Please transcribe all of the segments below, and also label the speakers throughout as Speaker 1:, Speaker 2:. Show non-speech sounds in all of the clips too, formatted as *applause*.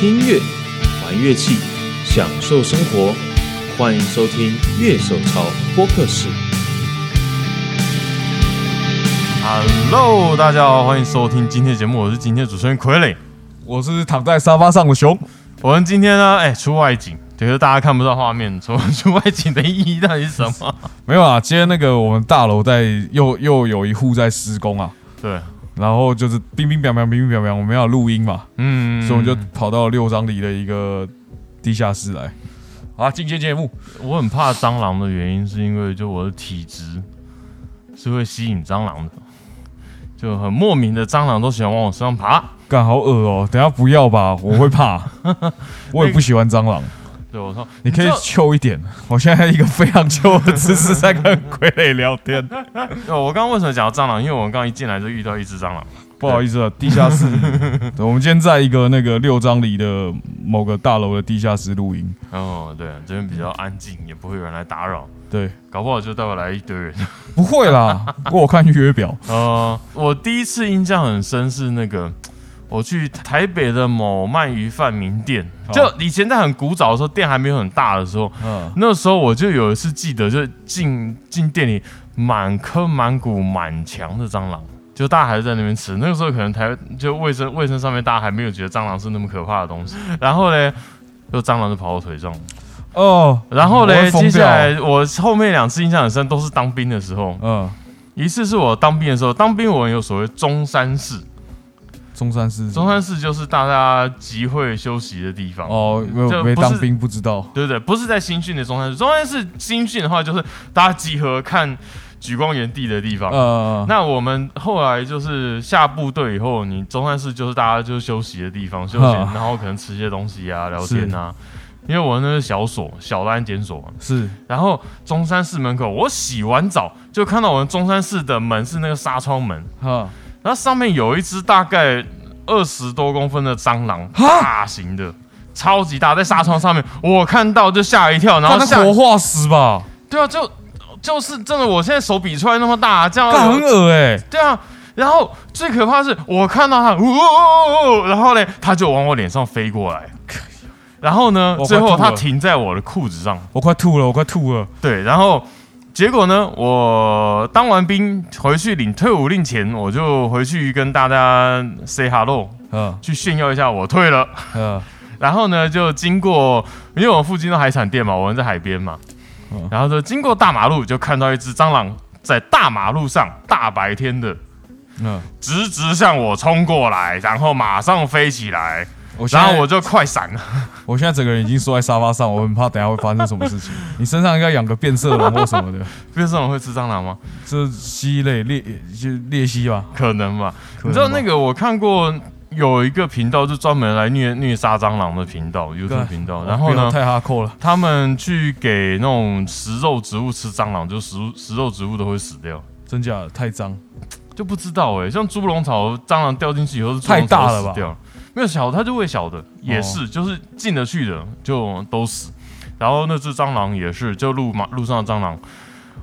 Speaker 1: 听音乐，玩乐器，享受生活。欢迎收听乐手潮播客室。
Speaker 2: Hello，大家好，欢迎收听今天的节目，我是今天的主持人傀儡。
Speaker 3: 我是躺在沙发上的熊。
Speaker 2: 我们今天呢，哎、出外景，可是大家看不到画面，出 *laughs* 出外景的意义到底是什么？
Speaker 3: 没有啊，今天那个我们大楼在又又有一户在施工啊，
Speaker 2: 对，
Speaker 3: 然后就是冰冰凉凉，冰冰凉凉，我们要录音嘛，
Speaker 2: 嗯，
Speaker 3: 所以我们就跑到六张里的一个地下室来。好啊，进阶节目，
Speaker 2: 我很怕蟑螂的原因，是因为就我的体质是会吸引蟑螂的，就很莫名的蟑螂都喜欢往我身上爬。
Speaker 3: 干好恶哦、等下不要吧，我会怕，*laughs* 我也不喜欢蟑螂。
Speaker 2: 对我说，
Speaker 3: 你可以
Speaker 2: 知道
Speaker 3: 秋一点，我现在一个非常秋的姿势在跟 *laughs* 傀儡聊天。
Speaker 2: 对我刚刚为什么讲到蟑螂？因为我们刚刚一进来就遇到一只蟑螂。
Speaker 3: 不好意思啊，地下室，*laughs* 对我们今天在一个那个六张里的某个大楼的地下室录音。
Speaker 2: 哦，对，这边比较安静，也不会有人来打扰，
Speaker 3: 对，
Speaker 2: 搞不好就待会来一堆人。
Speaker 3: 不会啦，不过我看预约表，
Speaker 2: 呃，我第一次印象很深是那个，我去台北的某鳗鱼饭名店，就以前在很古早的时候，店还没有很大的时候，
Speaker 3: 嗯，
Speaker 2: 那时候我就有一次记得，就进进店里满坑满谷满墙的蟑螂。就大家还是在那边吃，那个时候可能台就卫生卫生上面大家还没有觉得蟑螂是那么可怕的东西，*laughs* 然后呢，就蟑螂就跑我腿上，
Speaker 3: 哦，
Speaker 2: 然后呢，
Speaker 3: 我会疯
Speaker 2: 接下来我后面两次印象很深，都是当兵的时候，
Speaker 3: 嗯，
Speaker 2: 一次是我当兵的时候，当兵我们有所谓中山市，
Speaker 3: 中山市，
Speaker 2: 中山市就是大家集会休息的地方。
Speaker 3: 哦，没有没当兵不知道，
Speaker 2: 对对，不是在新训的中山市，中山市新训的话就是大家集合看举光原地的地方。
Speaker 3: 呃，
Speaker 2: 那我们后来就是下部队以后，你中山市就是大家就是休息的地方，休息，
Speaker 3: 啊
Speaker 2: 然后可能吃些东西啊，聊天啊。因为我那是小所，小的安检所嘛。
Speaker 3: 是，
Speaker 2: 然后中山市门口，我洗完澡就看到我们中山市的门是那个纱窗门，
Speaker 3: 哈，
Speaker 2: 然后上面有一只大概二十多公分的蟑螂，大型的，超级大，在纱窗上面，我看到就吓一跳，然后
Speaker 3: 那
Speaker 2: 吓
Speaker 3: 活化石吧，
Speaker 2: 对啊，就就是真的，我现在手比出来那么大，这样
Speaker 3: 很恶哎，
Speaker 2: 对啊。然后最可怕的是，我看到它，呜呜呜呜，然后呢，它就往我脸上飞过来，*laughs* 然后呢最后它停在我的裤子上，
Speaker 3: 我快吐了，我快吐了，
Speaker 2: 对，然后结果呢，我当完兵回去领退伍令前，我就回去跟大家 say hello，
Speaker 3: 嗯。
Speaker 2: 去炫耀一下我退了。
Speaker 3: 嗯，*laughs*
Speaker 2: 然后呢，就经过，因为我附近的海产店嘛，我们在海边嘛，
Speaker 3: 嗯。
Speaker 2: 然后就经过大马路，就看到一只蟑螂在大马路上大白天的
Speaker 3: 嗯，
Speaker 2: 直直向我冲过来，然后马上飞起来，
Speaker 3: 我
Speaker 2: 然后我就快闪了。*laughs*
Speaker 3: 我现在整个人已经缩在沙发上，我很怕等下会发生什么事情。*laughs* 你身上应该养个变色龙或什么的，
Speaker 2: 变色龙会吃蟑螂吗？
Speaker 3: 这蜥类猎就猎蜥吧？
Speaker 2: 可能吧。你知道那个我看过有一个频道，就专门来虐虐杀蟑螂的频道，YouTube
Speaker 3: 干
Speaker 2: 频道。
Speaker 3: 哦
Speaker 2: 然后呢，
Speaker 3: 太哈扣了，
Speaker 2: 他们去给那种食肉植物吃蟑螂，就食物食肉植物都会死掉。
Speaker 3: 真假的太脏，
Speaker 2: 就不知道哎、像猪笼草，蟑螂掉进去以后是猪
Speaker 3: 太大了吧
Speaker 2: 没有小它就喂小的，也是、就是进得去的就都死。然后那只蟑螂也是，就路马路上的蟑螂。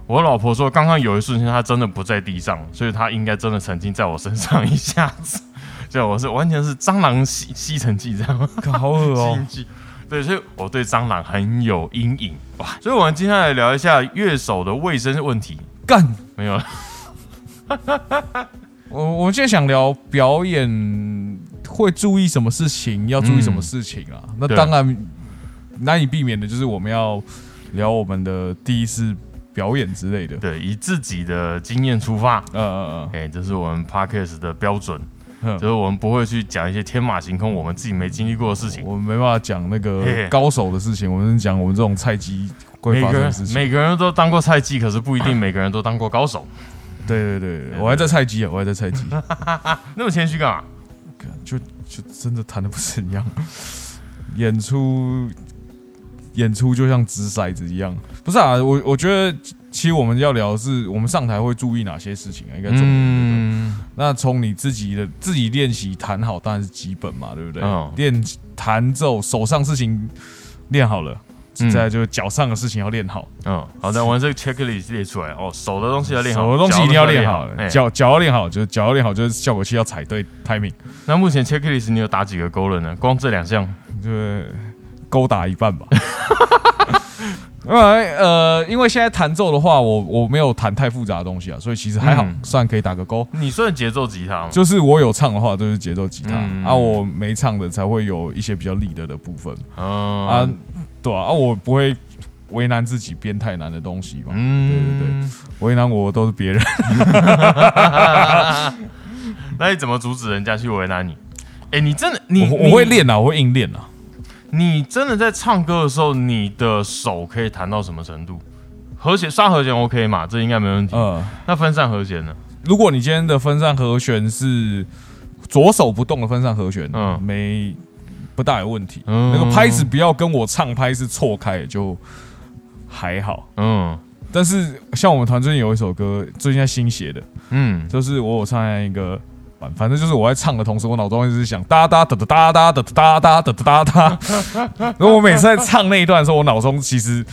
Speaker 2: 我老婆说，刚刚有一瞬间它真的不在地上，所以它应该真的曾经在我身上一下子。*laughs* 就我是完全是蟑螂吸吸尘器这样。
Speaker 3: 干 *laughs* 好恶哦
Speaker 2: 禁。忌。对，所以我对蟑螂很有阴影哇。所以，我们今天来聊一下乐手的卫生问题。
Speaker 3: 干，
Speaker 2: 没有了，*laughs*
Speaker 3: 我我现在想聊表演会注意什么事情，要注意什么事情啊？那
Speaker 2: 对
Speaker 3: 当然难以避免的就是我们要聊我们的第一次表演之类的。
Speaker 2: 对，以自己的经验出发，
Speaker 3: 嗯嗯嗯
Speaker 2: 哎、这是我们 podcast 的标准，
Speaker 3: 呃，
Speaker 2: 就是我们不会去讲一些天马行空、我们自己没经历过的事情。
Speaker 3: 我们没办法讲那个高手的事情，我们讲我们这种菜鸡会发生的事情。
Speaker 2: 每个人都当过菜鸡，可是不一定每个人都当过高手。
Speaker 3: 对对对，对我还在菜鸡啊，我还在菜鸡，*laughs*
Speaker 2: 那么谦虚干嘛？
Speaker 3: 就就真的弹的不是一样，演出演出就像掷骰子一样。不是啊，我我觉得其实我们要聊的是我们上台会注意哪些事情啊，应该重点。
Speaker 2: 嗯，
Speaker 3: 那从你自己的自己练习弹好当然是基本嘛，对不对？
Speaker 2: 嗯
Speaker 3: 练弹奏手上事情练好了，
Speaker 2: 嗯
Speaker 3: 再来就是脚上的事情要练好，
Speaker 2: 嗯，好的，我们这个 checklist 列出来哦，手的东西要练好，
Speaker 3: 手的东西一定要练好
Speaker 2: 脚
Speaker 3: 脚脚要练好，就是脚要练好，就是效果器要踩对 timing。
Speaker 2: 那目前 checklist 你有打几个勾了呢？光这两项，
Speaker 3: 就是勾打一半吧。因为呃，因为现在弹奏的话，我我没有弹太复杂的东西啊，所以其实还好，
Speaker 2: 嗯
Speaker 3: 算可以打个勾。
Speaker 2: 你算节奏吉他吗？
Speaker 3: 就是我有唱的话，就是节奏吉他、
Speaker 2: 嗯
Speaker 3: 啊；我没唱的才会有一些比较立的的部分、
Speaker 2: 嗯
Speaker 3: 啊，对啊，啊，我不会为难自己编太难的东西嘛，
Speaker 2: 嗯
Speaker 3: 对对对为难我都是别人。*laughs*
Speaker 2: 那你怎么阻止人家去为难你？哎、你真的你
Speaker 3: 我我会，练啊，我会硬练啊。
Speaker 2: 你你真的在唱歌的时候，你的手可以弹到什么程度？和弦刷和弦 OK 嘛？这应该没问题。
Speaker 3: 呃，
Speaker 2: 那分散和弦呢？
Speaker 3: 如果你今天的分散和弦是左手不动的分散和弦，
Speaker 2: 嗯
Speaker 3: 嗯，没不大有问题。
Speaker 2: 嗯
Speaker 3: 那个拍子不要跟我唱拍是错开，就还好。
Speaker 2: 嗯
Speaker 3: 但是像我们团最近有一首歌，最近在新写的，
Speaker 2: 嗯，
Speaker 3: 就是我有唱一个，反反正就是我在唱的同时，我脑中一直想哒哒哒哒哒哒哒哒哒哒哒哒。*laughs* 然后我每次在唱那一段的时候，我脑中其实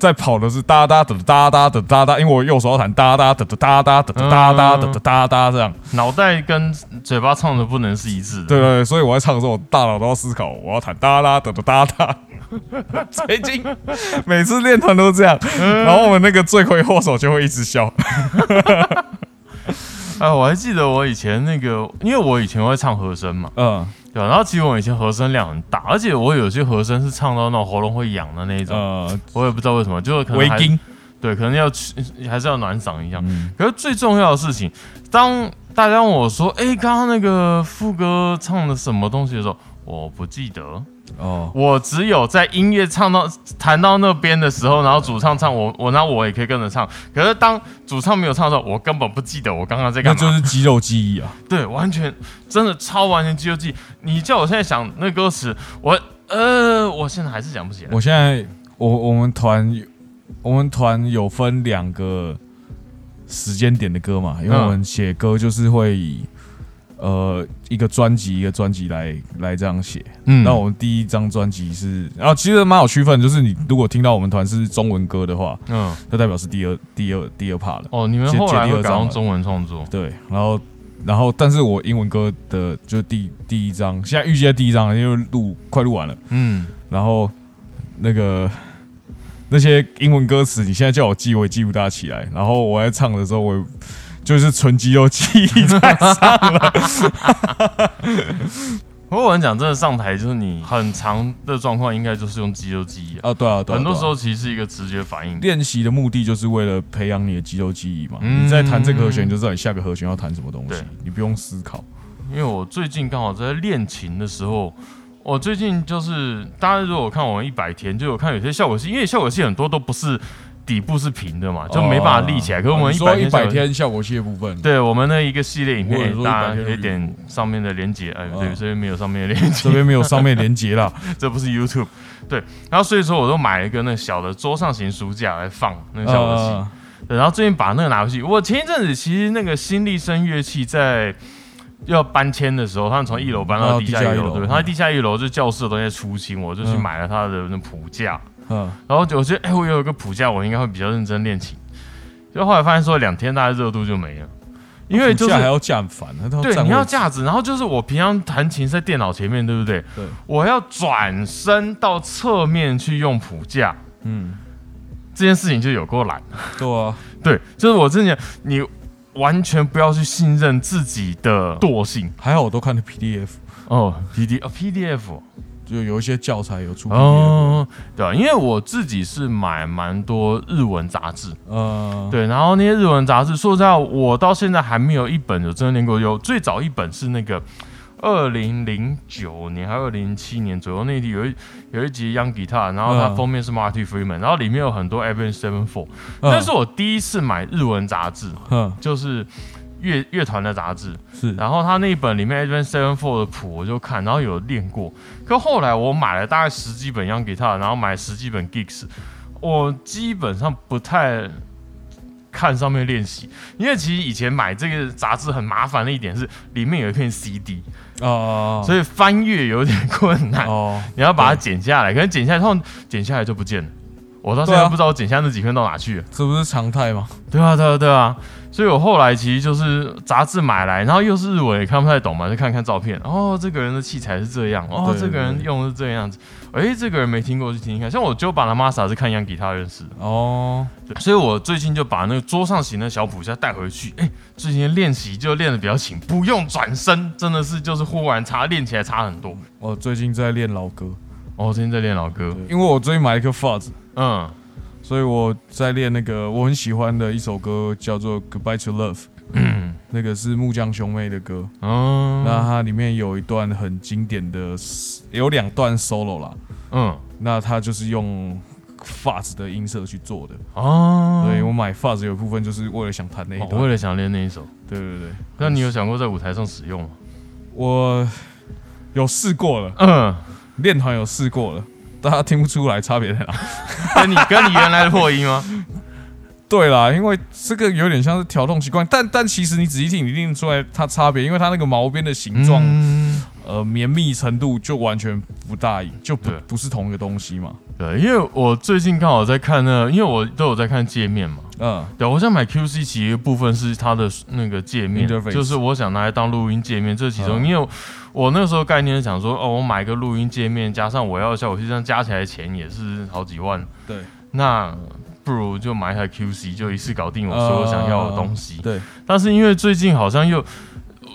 Speaker 3: 在跑的是哒哒哒哒哒哒哒哒，因为我右手弹哒哒哒哒哒哒哒哒哒哒哒哒哒这样，
Speaker 2: 脑袋跟嘴巴唱的不能是一致的。
Speaker 3: 对对，所以我在唱的时候，大脑都要思考，我要弹哒哒哒哒哒哒。最近每次练团都这样，然后我们那个罪魁祸首就会一直笑。
Speaker 2: 啊，我还记得我以前那个，因为我以前会唱和声嘛，
Speaker 3: 嗯，
Speaker 2: 对吧、然后其实我以前和声量很大，而且我有些和声是唱到那种喉咙会痒的那一种，
Speaker 3: 呃，
Speaker 2: 我也不知道为什么，就是可能还
Speaker 3: 围巾，
Speaker 2: 对，可能要去还是要暖嗓一下。
Speaker 3: 嗯
Speaker 2: 可是最重要的事情，当大家问我说：“哎、刚刚那个副歌唱的什么东西的时候，我不记得。
Speaker 3: 哦，
Speaker 2: 我只有在音乐唱到弹到那边的时候，然后主唱唱我我那我也可以跟着唱。可是当主唱没有唱的时候，我根本不记得我刚刚在干嘛。
Speaker 3: 那就是肌肉记忆啊。
Speaker 2: 对，完全真的超完全肌肉记忆。你叫我现在想那歌词，我呃，我现在还是想不起来。
Speaker 3: 我现在，我我们团，我们团有分两个时间点的歌嘛，因为
Speaker 2: 嗯
Speaker 3: 我们写歌就是会以呃一个专辑一个专辑来来这样写。
Speaker 2: 嗯
Speaker 3: 那我们第一张专辑是，然后其实蛮有区分，就是你如果听到我们团是中文歌的话，
Speaker 2: 嗯
Speaker 3: 就代表是第二第二第二 part 了。
Speaker 2: 哦，你们
Speaker 3: 接
Speaker 2: 后来
Speaker 3: 接第二张了
Speaker 2: 会改用中文创作。
Speaker 3: 对，然后然后但是我英文歌的就第第一张，现在预计在第一张，因为录快录完了。
Speaker 2: 嗯，
Speaker 3: 然后那个那些英文歌词，你现在叫我记，我也记不大起来。然后我在唱的时候，我也就是纯肌肉记忆在上了。
Speaker 2: 不过我讲，真的上台就是你很长的状况，应该就是用肌肉记忆啊。
Speaker 3: 啊，对啊，对啊
Speaker 2: 很多时候其实是一个直觉反应。
Speaker 3: 练习的目的就是为了培养你的肌肉记忆嘛。
Speaker 2: 嗯
Speaker 3: 你在弹这个和弦，你就知道你下个和弦要弹什么东西，你不用思考。
Speaker 2: 因为我最近刚好在练琴的时候，我最近就是大家如果看我们一百天，就有看有些效果器，因为效果器很多都不是底部是平的嘛，就没办法立起来。可是我们一百
Speaker 3: 哦你说一百
Speaker 2: 天，
Speaker 3: 效果器的部分，
Speaker 2: 对我们那一个系列影片，
Speaker 3: 我有说100
Speaker 2: 大家可以点上面的连接。哎，对，
Speaker 3: 嗯
Speaker 2: 这边没有上面的连接
Speaker 3: 这，边没有上面连接啦。*laughs*
Speaker 2: 这不是 YouTube。对，然后所以说我都买了一个那小的桌上型书架来放那个效果器。
Speaker 3: 呃
Speaker 2: 对，然后最近把那个拿回去。我前一阵子其实那个新力声乐器在要搬迁的时候，他们从一楼搬到
Speaker 3: 到
Speaker 2: 地下一楼，
Speaker 3: 对不
Speaker 2: 对，他在地下一楼就教室的东西在出清，我就去
Speaker 3: 嗯
Speaker 2: 买了他的那谱架，
Speaker 3: 嗯，
Speaker 2: 然后我觉得哎、我有一个谱架，我应该会比较认真练琴。就后来发现说两天大概热度就没了，因为就是
Speaker 3: 还要架很烦，它
Speaker 2: 对你要架子，然后就是我平常弹琴在电脑前面，对不对？
Speaker 3: 对，
Speaker 2: 我要转身到侧面去用谱架，
Speaker 3: 嗯，
Speaker 2: 这件事情就有够懒。
Speaker 3: 对啊，*laughs*
Speaker 2: 对，就是我之前你完全不要去信任自己的惰性。
Speaker 3: 还好我都看的 PDF。
Speaker 2: 哦，P D 哦 PDF
Speaker 3: 就有一些教材有出
Speaker 2: 哦，对啊，因为我自己是买蛮多日文杂志，
Speaker 3: 嗯，
Speaker 2: 对，然后那些日文杂志，说实在，我到现在还没有一本有真的练过。有最早一本是那个二零零九年还是二零零七年左右那集有一有一集 Young Guitar，然后它
Speaker 3: 嗯
Speaker 2: 封面是 Marty Freeman，然后里面有很多 Evan Seven Four，
Speaker 3: 嗯。
Speaker 2: 那是我第一次买日文杂志，
Speaker 3: 嗯，
Speaker 2: 就是乐乐团的杂志。
Speaker 3: 是，
Speaker 2: 然后他那一本里面 Advance Seven Four 的谱我就看，然后有练过。可后来我买了大概十几本 Young Guitar，然后买十几本 Gigs，我基本上不太看上面练习，因为其实以前买这个杂志很麻烦的一点是里面有一片 CD，、
Speaker 3: 哦，
Speaker 2: 所以翻阅有点困难，
Speaker 3: 哦，
Speaker 2: 你要把它剪下来，可能剪下来，然后剪下来就不见了。我到现在不知道我剪下那几片到哪去了。
Speaker 3: 这不是常态吗？
Speaker 2: 对啊，对啊，对啊，所以我后来其实就是杂志买来，然后又是日文也看不太懂嘛，就看看照片。哦，这个人的器材是这样，哦，
Speaker 3: 对
Speaker 2: 这个人用的是这样子。哎，这个人没听过就听听看。像我就把拉玛萨是看样吉他认识的，
Speaker 3: 哦，
Speaker 2: 对，所以我最近就把那个桌上型的小谱架带回去。哎，最近练习就练的比较勤，不用转身，真的是就是忽然差练起来差很多。
Speaker 3: 我最近在练老歌，
Speaker 2: 哦，最近在练老歌，
Speaker 3: 因为我最近买了一个 fuzz，
Speaker 2: 嗯
Speaker 3: 所以我在练那个我很喜欢的一首歌，叫做《Goodbye to Love》，*clears throat*
Speaker 2: 嗯
Speaker 3: 那个是木匠兄妹的歌。
Speaker 2: 哦
Speaker 3: 那它里面有一段很经典的，有两段 solo 啦。
Speaker 2: 嗯
Speaker 3: 那它就是用 fuzz 的音色去做的。
Speaker 2: 哦，
Speaker 3: 对我买 fuzz 有一部分就是为了想弹那一段。
Speaker 2: 哦为了想练那一首。
Speaker 3: 对对对，
Speaker 2: 那你有想过在舞台上使用吗？
Speaker 3: 我有试过了，
Speaker 2: 嗯，
Speaker 3: 练团有试过了，大家听不出来差别在哪。*laughs*
Speaker 2: 跟你跟你原来的破音吗？
Speaker 3: 对啦，因为这个有点像是调动习惯，但但其实你仔细听，你听得出来它差别，因为它那个毛边的形状，
Speaker 2: 嗯
Speaker 3: 呃，绵密程度就完全不大，就不不是同一个东西嘛。
Speaker 2: 对，因为我最近刚好在看那个因为我都有在看界面嘛。
Speaker 3: 嗯，
Speaker 2: 对，我想买 QC 其实一部分是它的那个界面
Speaker 3: Interface
Speaker 2: 就是我想拿来当录音界面，这其中，
Speaker 3: 嗯。
Speaker 2: 因为我那时候概念是想说，哦，我买个录音界面，加上我要的效果器，这样加起来钱也是好几万，
Speaker 3: 对。
Speaker 2: 那不如就买一台 QC，就一次搞定我所有想要的东西。
Speaker 3: 对，
Speaker 2: 但是因为最近好像又，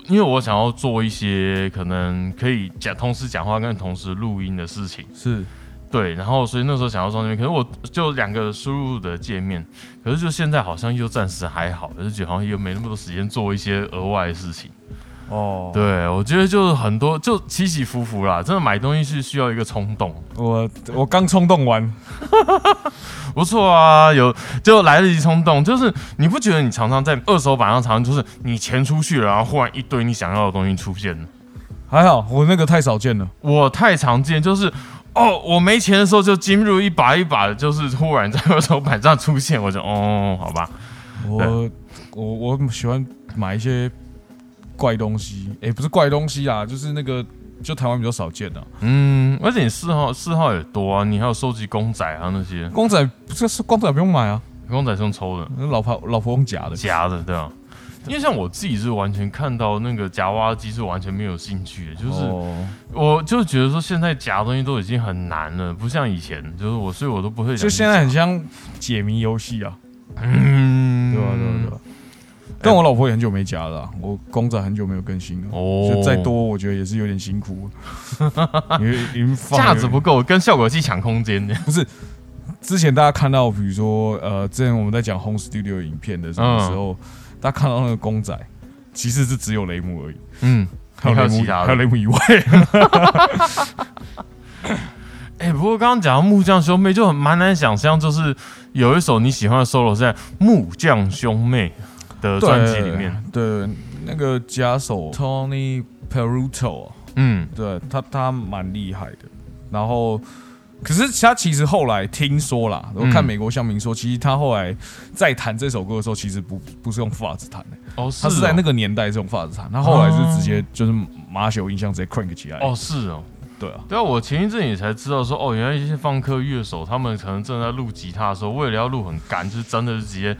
Speaker 2: 因为我想要做一些可能可以讲同时讲话跟同时录音的事情，
Speaker 3: 是
Speaker 2: 对，然后所以那时候想要装那边，可是我就两个输入的界面，可是就现在好像又暂时还好，可是觉得好像又没那么多时间做一些额外的事情。
Speaker 3: 哦。
Speaker 2: 对，我觉得就是很多就起起伏伏啦，真的买东西是需要一个冲动。
Speaker 3: 我我刚冲动完，*laughs*
Speaker 2: 不错啊，有就来得及冲动，就是你不觉得你常常在二手版上，常常就是你钱出去了，然后忽然一堆你想要的东西出现了。
Speaker 3: 还好我那个太少见了。
Speaker 2: 我太常见，就是哦，我没钱的时候就进入一把一把的，就是忽然在二手板上出现，我就哦，好吧，
Speaker 3: 我我我喜欢买一些怪东西，诶，不是怪东西啊，就是那个就台湾比较少见的、啊、
Speaker 2: 嗯，而且你嗜好嗜好也多啊，你还有收集公仔啊那些，
Speaker 3: 公仔，这是公仔不用买啊，
Speaker 2: 公仔是用抽的，
Speaker 3: 老婆老婆用夹的。
Speaker 2: 夹的，对啊。因为像我自己是完全看到那个夹娃娃机是完全没有兴趣的，就是
Speaker 3: 哦
Speaker 2: 我就觉得说现在夹东西都已经很难了，不像以前，就是我所以我都不会夹。
Speaker 3: 就现在很像解谜游戏啊，
Speaker 2: 嗯，
Speaker 3: 但我老婆也很久没夹了啊、我公仔很久没有更新了，
Speaker 2: 哦。
Speaker 3: 就再多我觉得也是有点辛苦，*laughs* 因为
Speaker 2: 价值不够，跟效果器抢空间。的。
Speaker 3: 不是。之前大家看到，比如说，呃，之前我们在讲 Home Studio 影片的时候，大家看到那个公仔，其实是只有雷姆而已，
Speaker 2: 嗯，
Speaker 3: 还有雷姆，
Speaker 2: 还有其他
Speaker 3: 还有雷姆以外，*laughs*
Speaker 2: 哎、不过刚刚讲到木匠兄妹，就很蛮难想象，就是有一首你喜欢的 solo 是在木匠兄妹的专辑里面。
Speaker 3: 对，那个假手 Tony Peruto，
Speaker 2: 嗯，
Speaker 3: 对他他蛮厉害的。然后，可是他其实后来听说啦，我看
Speaker 2: 嗯
Speaker 3: 美国乡民说，其实他后来在弹这首歌的时候，其实不不是用发子弹的，
Speaker 2: 哦，
Speaker 3: 他是在那
Speaker 2: 个
Speaker 3: 个年代是用发子弹，他后来是直接就是马修音箱直接 crank 起来。
Speaker 2: 哦，是哦，
Speaker 3: 对啊，
Speaker 2: 对啊，我前一阵也才知道说，哦，原来一些放克乐手他们可能正在录吉他的时候，为了要录很干，就是真的是直接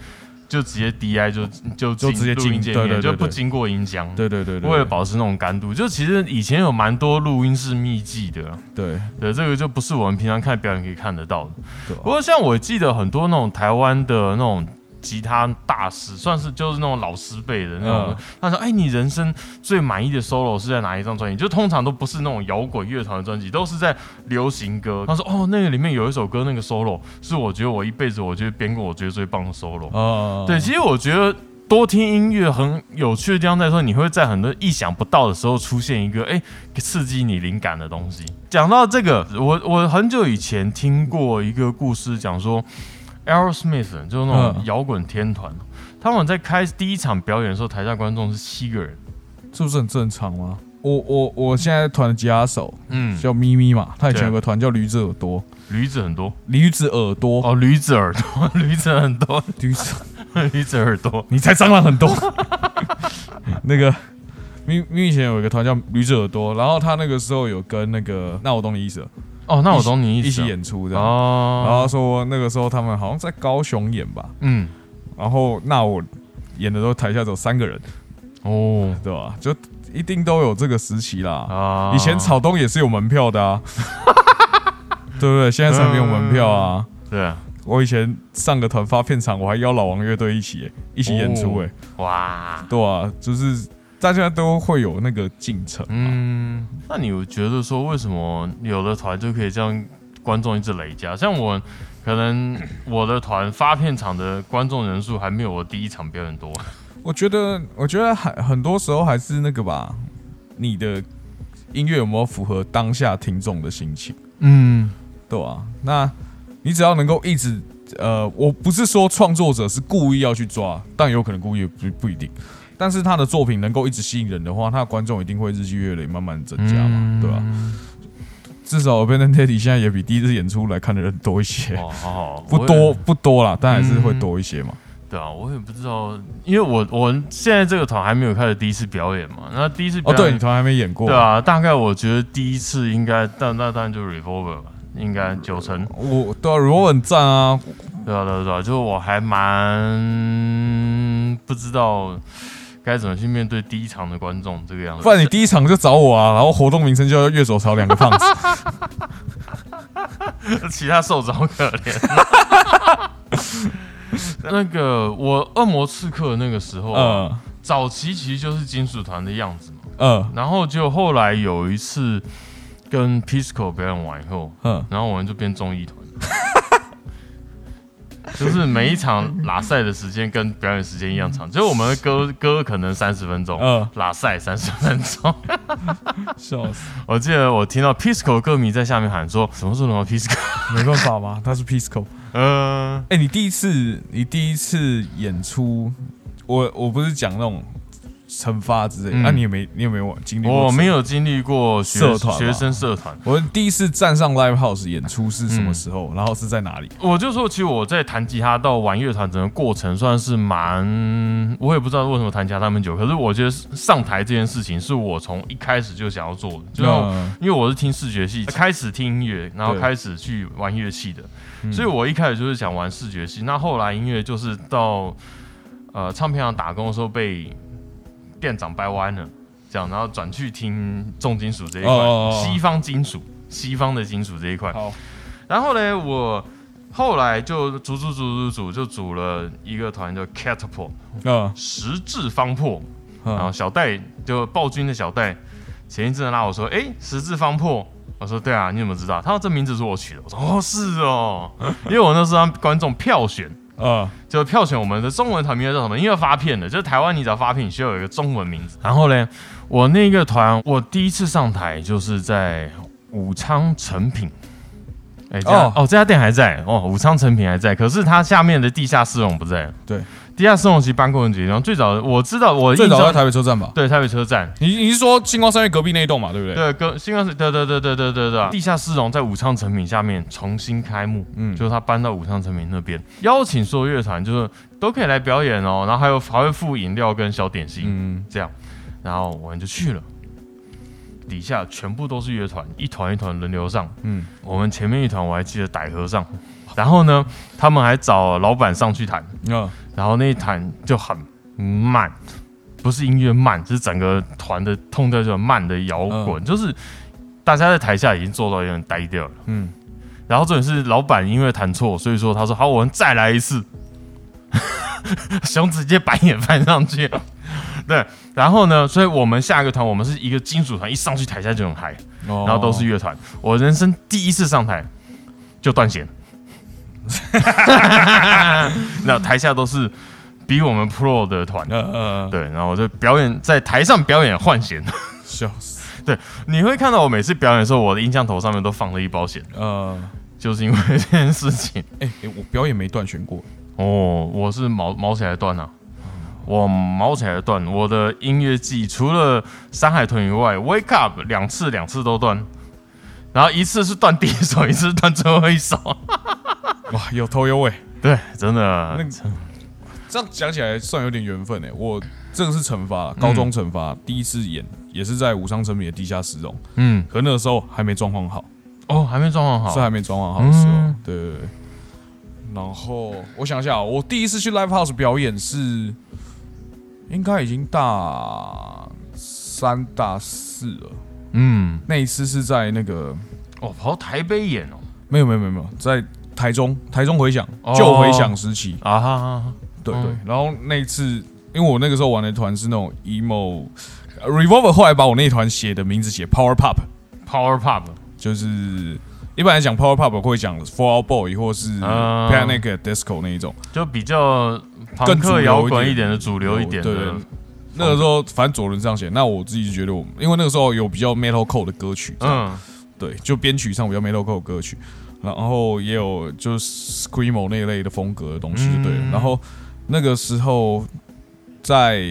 Speaker 2: 就直接 DI 就就
Speaker 3: 就直接进
Speaker 2: 录音界面，就不经过音箱。
Speaker 3: 对对对对，
Speaker 2: 为了保持那种干度，就其实以前有蛮多录音室秘技的。啊，
Speaker 3: 对。
Speaker 2: 对，这个就不是我们平常看表演可以看得到的。不过像我记得很多那种台湾的那种吉他大师，算是就是那种老师辈的那种
Speaker 3: 嗯，
Speaker 2: 他说：“哎，你人生最满意的 solo 是在哪一张专辑？”就通常都不是那种摇滚乐团的专辑，都是在流行歌。他说：“哦，那个里面有一首歌，那个 solo 是我觉得我一辈子我觉得编过我觉得最棒的 solo。
Speaker 3: 哦，
Speaker 2: 对，其实我觉得。多听音乐很有趣的地方在说，你会在很多意想不到的时候出现一个哎、刺激你灵感的东西。讲到这个，我我很久以前听过一个故事，讲说 Aerosmith 就是那种
Speaker 3: 嗯。
Speaker 2: 摇滚天团，他们在开第一场表演的时候，台下观众是七个人。
Speaker 3: 这不是很正常吗？我我我现在团的吉他手
Speaker 2: 嗯，
Speaker 3: 叫咪咪嘛，他以前
Speaker 2: 对
Speaker 3: 有个团叫驴子耳朵，
Speaker 2: 驴子很多。
Speaker 3: 驴子耳朵，
Speaker 2: 哦，驴子耳朵，*laughs* 驴子很多，
Speaker 3: 驴子，*laughs*
Speaker 2: 驴子耳朵。
Speaker 3: 你才蟑螂很多。*laughs* 那个咪咪以前有一个团叫驴子耳朵，然后他那个时候有跟那个，那我懂你意思了，
Speaker 2: 哦，那我懂你意思。
Speaker 3: 一起演出这样。然
Speaker 2: 哦，
Speaker 3: 后说那个时候他们好像在高雄演吧，
Speaker 2: 嗯
Speaker 3: 然后那我演的时候台下只有三个人，
Speaker 2: 哦
Speaker 3: 对吧？就一定都有这个时期啦。
Speaker 2: 啊，
Speaker 3: 以前草东也是有门票的啊，*laughs* 对不对？现在才没有门票啊。
Speaker 2: 对啊，
Speaker 3: 我以前上个团发片场，我还邀老王乐队一起欸一起演出，哎，
Speaker 2: 哇，
Speaker 3: 对啊，就是大家都会有那个进程。
Speaker 2: 嗯，那你有觉得说为什么有的团就可以这样观众一直累加？像我可能我的团发片场的观众人数还没有我第一场表演多。
Speaker 3: 我觉得，我觉得还很多时候还是那个吧，你的音乐有没有符合当下听众的心情，
Speaker 2: 嗯
Speaker 3: 对啊、那你只要能够一直，呃，我不是说创作者是故意要去抓，但有可能故意不不一定。但是他的作品能够一直吸引人的话，他的观众一定会日积月累，慢慢增加嘛，对吧、至少 Open and Teddy 现在也比第一次演出来看的人多一些，
Speaker 2: 哦，好 *laughs* 好，
Speaker 3: 不多不多啦，但还是会多一些嘛。
Speaker 2: 对啊，我也不知道，因为我我现在这个团还没有开始第一次表演嘛。那第一次表
Speaker 3: 哦，
Speaker 2: 演，
Speaker 3: 对你团还没演过，
Speaker 2: 对啊，大概我觉得第一次应该，但那当然就是 Revolver 吧，应该九成。
Speaker 3: 我对啊，如果很赞啊，
Speaker 2: 对啊，对啊，对啊，就是我还蛮不知道该怎么去面对第一场的观众这个样子。
Speaker 3: 不然你第一场就找我啊，然后活动名称就要月手潮两个胖子 *laughs*
Speaker 2: 其他受着好可怜。*laughs* 那个我恶魔刺客那个时”，候、啊，
Speaker 3: 嗯。
Speaker 2: 早期其实就是金属团的样子嘛，
Speaker 3: 嗯。
Speaker 2: 然后就后来有一次跟 Pisco 表演完以后，
Speaker 3: 嗯，
Speaker 2: 然后我们就变综艺团，就是每一场拉赛的时间跟表演时间一样长，就是我们的歌歌可能三十分钟，
Speaker 3: 嗯
Speaker 2: 拉赛三十分钟。*laughs*
Speaker 3: 笑死，
Speaker 2: 我记得我听到 Pisco 歌迷在下面喊说：“什么时候轮到 Pisco？” *laughs*
Speaker 3: 没办法吗，他是 Pisco。
Speaker 2: 嗯、
Speaker 3: 哎、你第一次你第一次演出，我我不是讲那种惩罚之类的，
Speaker 2: 嗯
Speaker 3: 那、你有没你有没有经历过？
Speaker 2: 我没。有经历过学
Speaker 3: 社团
Speaker 2: 学生社团，
Speaker 3: 我第一次站上 live house 演出是什么时候？然后是在哪里？
Speaker 2: 我就说，其实我在弹吉他到玩乐团整个过程算是蛮，我也不知道为什么弹吉他那么久，可是我觉得上台这件事情是我从一开始就想要做的，就
Speaker 3: 嗯
Speaker 2: 因为我是听视觉系，开始听音乐，然后开始去玩乐器的，
Speaker 3: 嗯
Speaker 2: 所以我一开始就是想玩视觉系。那后来音乐就是到呃唱片行打工的时候被店长掰弯了，这样，然后转去听重金属这一块，
Speaker 3: 哦哦哦
Speaker 2: 西方金属，西方的金属这一块。
Speaker 3: 好，
Speaker 2: 然后呢，我后来就组组组组组就组了一个团叫 Catapult
Speaker 3: 嗯
Speaker 2: 十字方破，然后
Speaker 3: 嗯
Speaker 2: 小戴就暴君的小戴，前一阵拉我说，哎，十字方破。我说对啊，你怎么知道？他说这名字是我取的。我说哦是哦，因为我那时候让观众票选，
Speaker 3: 嗯
Speaker 2: 就票选我们的中文团名叫什么？因为发片的，就是台湾你只要发片，你需要有一个中文名字。然后呢，我那个团我第一次上台就是在武昌成品。哎、
Speaker 3: 哦
Speaker 2: 哦这家店还在哦，武昌成品还在，可是它下面的地下室我们不在。
Speaker 3: 对，
Speaker 2: 地下丝绒其实搬过很久地方，最早我知道，我
Speaker 3: 最早在台北车站吧？
Speaker 2: 对台北车站，
Speaker 3: 你你是说星光三月隔壁那一栋嘛？对不对？
Speaker 2: 对，隔星光是，对对对对对对对，地下丝绒在武昌成品下面重新开幕，
Speaker 3: 嗯
Speaker 2: 就是他搬到武昌成品那边，邀请所有乐团，就是都可以来表演哦，然后还有还会附饮料跟小点心，
Speaker 3: 嗯
Speaker 2: 这样，然后我们就去了，底下全部都是乐团，一团一团轮流上，
Speaker 3: 嗯
Speaker 2: 我们前面一团我还记得歹和尚，然后呢，他们还找老板上去弹，
Speaker 3: 嗯
Speaker 2: 然后那一弹就很慢，不是音乐慢，是整个团的痛调就很慢的摇滚，就是大家在台下已经做到有点呆掉了。
Speaker 3: 嗯，
Speaker 2: 然后重点是老板因为弹错，所以说他说好，我们再来一次，*laughs* 熊直接白眼翻上去。对，然后呢，所以我们下一个团，我们是一个金属团，一上去台下就很嗨，
Speaker 3: 然
Speaker 2: 然后都是乐团。我人生第一次上台就断弦，*laughs* 那台下都是比我们 pro 的团，
Speaker 3: 呃呃，
Speaker 2: 对，然后我就表演在台上表演换弦，
Speaker 3: 笑死，*laughs* 对
Speaker 2: 你会看到我每次表演的时候，我的音箱头上面都放了一包弦，
Speaker 3: 呃，
Speaker 2: 就是因为这件事情。
Speaker 3: 哎 *laughs* 哎，我表演没断弦过，
Speaker 2: 哦，我是毛毛起来断啊，我毛起来断。我的音乐季除了山海豚以外，Wake Up 两次两次都断，然后一次是断第一首，一次是断最后一首。*laughs*
Speaker 3: 哇，有头有尾。
Speaker 2: 对，真的
Speaker 3: 那这样讲起来算有点缘分哎，我这个是惩罚，高中惩罚，第一次演也是在武昌城里的地下室中，
Speaker 2: 嗯，
Speaker 3: 可那个时候还没装潢好，
Speaker 2: 哦，还没装潢好，
Speaker 3: 是还没装潢好的时候
Speaker 2: 嗯，
Speaker 3: 对。对对。然后我想一下哦，我第一次去 live house 表演是应该已经大三大四了。
Speaker 2: 嗯，
Speaker 3: 那一次是在那个
Speaker 2: 哦，跑到台北演哦，
Speaker 3: 没有没有没有没有在台中台中回响
Speaker 2: 哦。
Speaker 3: 旧回响时期，
Speaker 2: 啊哈哈，
Speaker 3: 对
Speaker 2: 嗯。
Speaker 3: 对。然后那一次，因为我那个时候玩的团是那种 emo Revolver，后来把我那团写的名字写 Power
Speaker 2: Pop，Power Pop，
Speaker 3: 就是一般来讲 Power Pop 会讲 Fall Out Boy 或是
Speaker 2: 啊。
Speaker 3: Panic Disco 那一种。
Speaker 2: 就比较朋
Speaker 3: 更
Speaker 2: 克摇滚
Speaker 3: 一点
Speaker 2: 的主流一点的。
Speaker 3: 对对，那个时候反正左轮这样写，那我自己就觉得我，因为那个时候有比较 metal core 的歌曲，嗯，
Speaker 2: 嗯。
Speaker 3: 对，就编曲上比较 metal core 的歌曲，然后也有就是 screamo 那一类的风格的东西，就对了。
Speaker 2: 嗯
Speaker 3: 然后那个时候在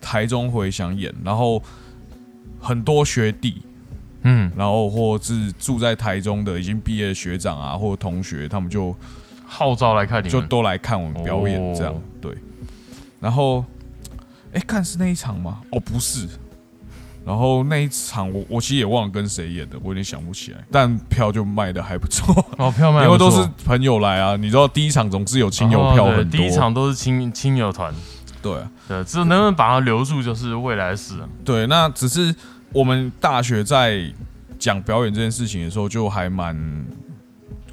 Speaker 3: 台中回想演，然后很多学弟，
Speaker 2: 嗯，
Speaker 3: 然后或是住在台中的已经毕业的学长啊，或者同学，他们就
Speaker 2: 号召来看你，
Speaker 3: 就都来看我们表演，这样、
Speaker 2: 哦
Speaker 3: 对。然后，哎，看是那一场吗？哦，不是。然后那一场我我其实也忘了跟谁演的，我有点想不起来。但票就卖的还不错，
Speaker 2: 哦，票卖得
Speaker 3: 因为都是朋友来啊。你知道第一场总是有亲友票很多，
Speaker 2: 第一场都是亲亲友团，
Speaker 3: 对啊
Speaker 2: 对，只有能不能把它留住，就是未来的事啊。
Speaker 3: 对。那只是我们大学在讲表演这件事情的时候，就还蛮，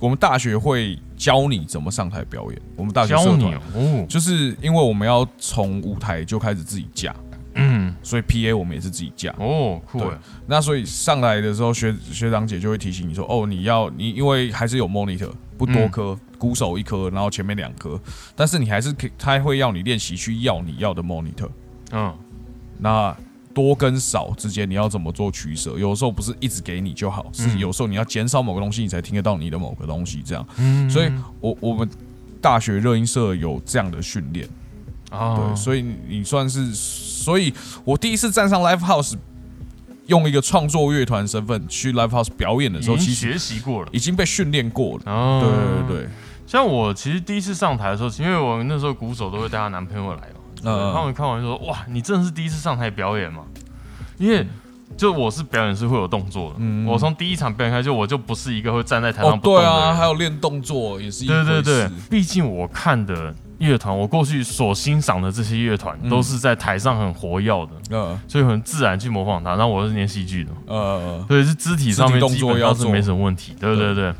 Speaker 3: 我们大学会教你怎么上台表演。我们大学
Speaker 2: 教你
Speaker 3: 社团
Speaker 2: 哦，
Speaker 3: 就是因为我们要从舞台就开始自己架，
Speaker 2: 嗯，
Speaker 3: 所以 P A 我们也是自己架。
Speaker 2: 哦，酷
Speaker 3: 对
Speaker 2: 哎，
Speaker 3: 那所以上来的时候，学学长姐就会提醒你说：“哦，你要你因为还是有 monitor，不多颗，鼓手一颗，然后前面两颗，但是你还是可以，他会要你练习去要你要的 monitor。
Speaker 2: 嗯，
Speaker 3: 那多跟少之间你要怎么做取舍？有时候不是一直给你就好，是有时候你要减少某个东西，你才听得到你的某个东西。这样，
Speaker 2: 嗯
Speaker 3: 所以我我们大学热音社有这样的训练。
Speaker 2: 啊，
Speaker 3: 对，所以你你算是，所以我第一次站上 live house，用一个创作乐团身份去 live house 表演的时候，其实
Speaker 2: 学习过了。
Speaker 3: 已经被训练过了。
Speaker 2: 哦，
Speaker 3: 对对对，
Speaker 2: 像我其实第一次上台的时候，因为我那时候鼓手都会带她男朋友来嘛，
Speaker 3: 嗯
Speaker 2: 他们看完就说：“哇，你真的是第一次上台表演吗？”因为就我是表演是会有动作的，
Speaker 3: 嗯
Speaker 2: 我从第一场表演开始，我就不是一个会站在台
Speaker 3: 哦
Speaker 2: 上不动的人。
Speaker 3: 对啊，还有练动作也是一
Speaker 2: 对对对，毕竟我看的乐团，我过去所欣赏的这些乐团，
Speaker 3: 嗯
Speaker 2: 都是在台上很活跃的，
Speaker 3: 呃
Speaker 2: 所以很自然去模仿它。然后我是念戏剧的，
Speaker 3: 呃，
Speaker 2: 所以是肢体上面基本上是没什么问题。对对对。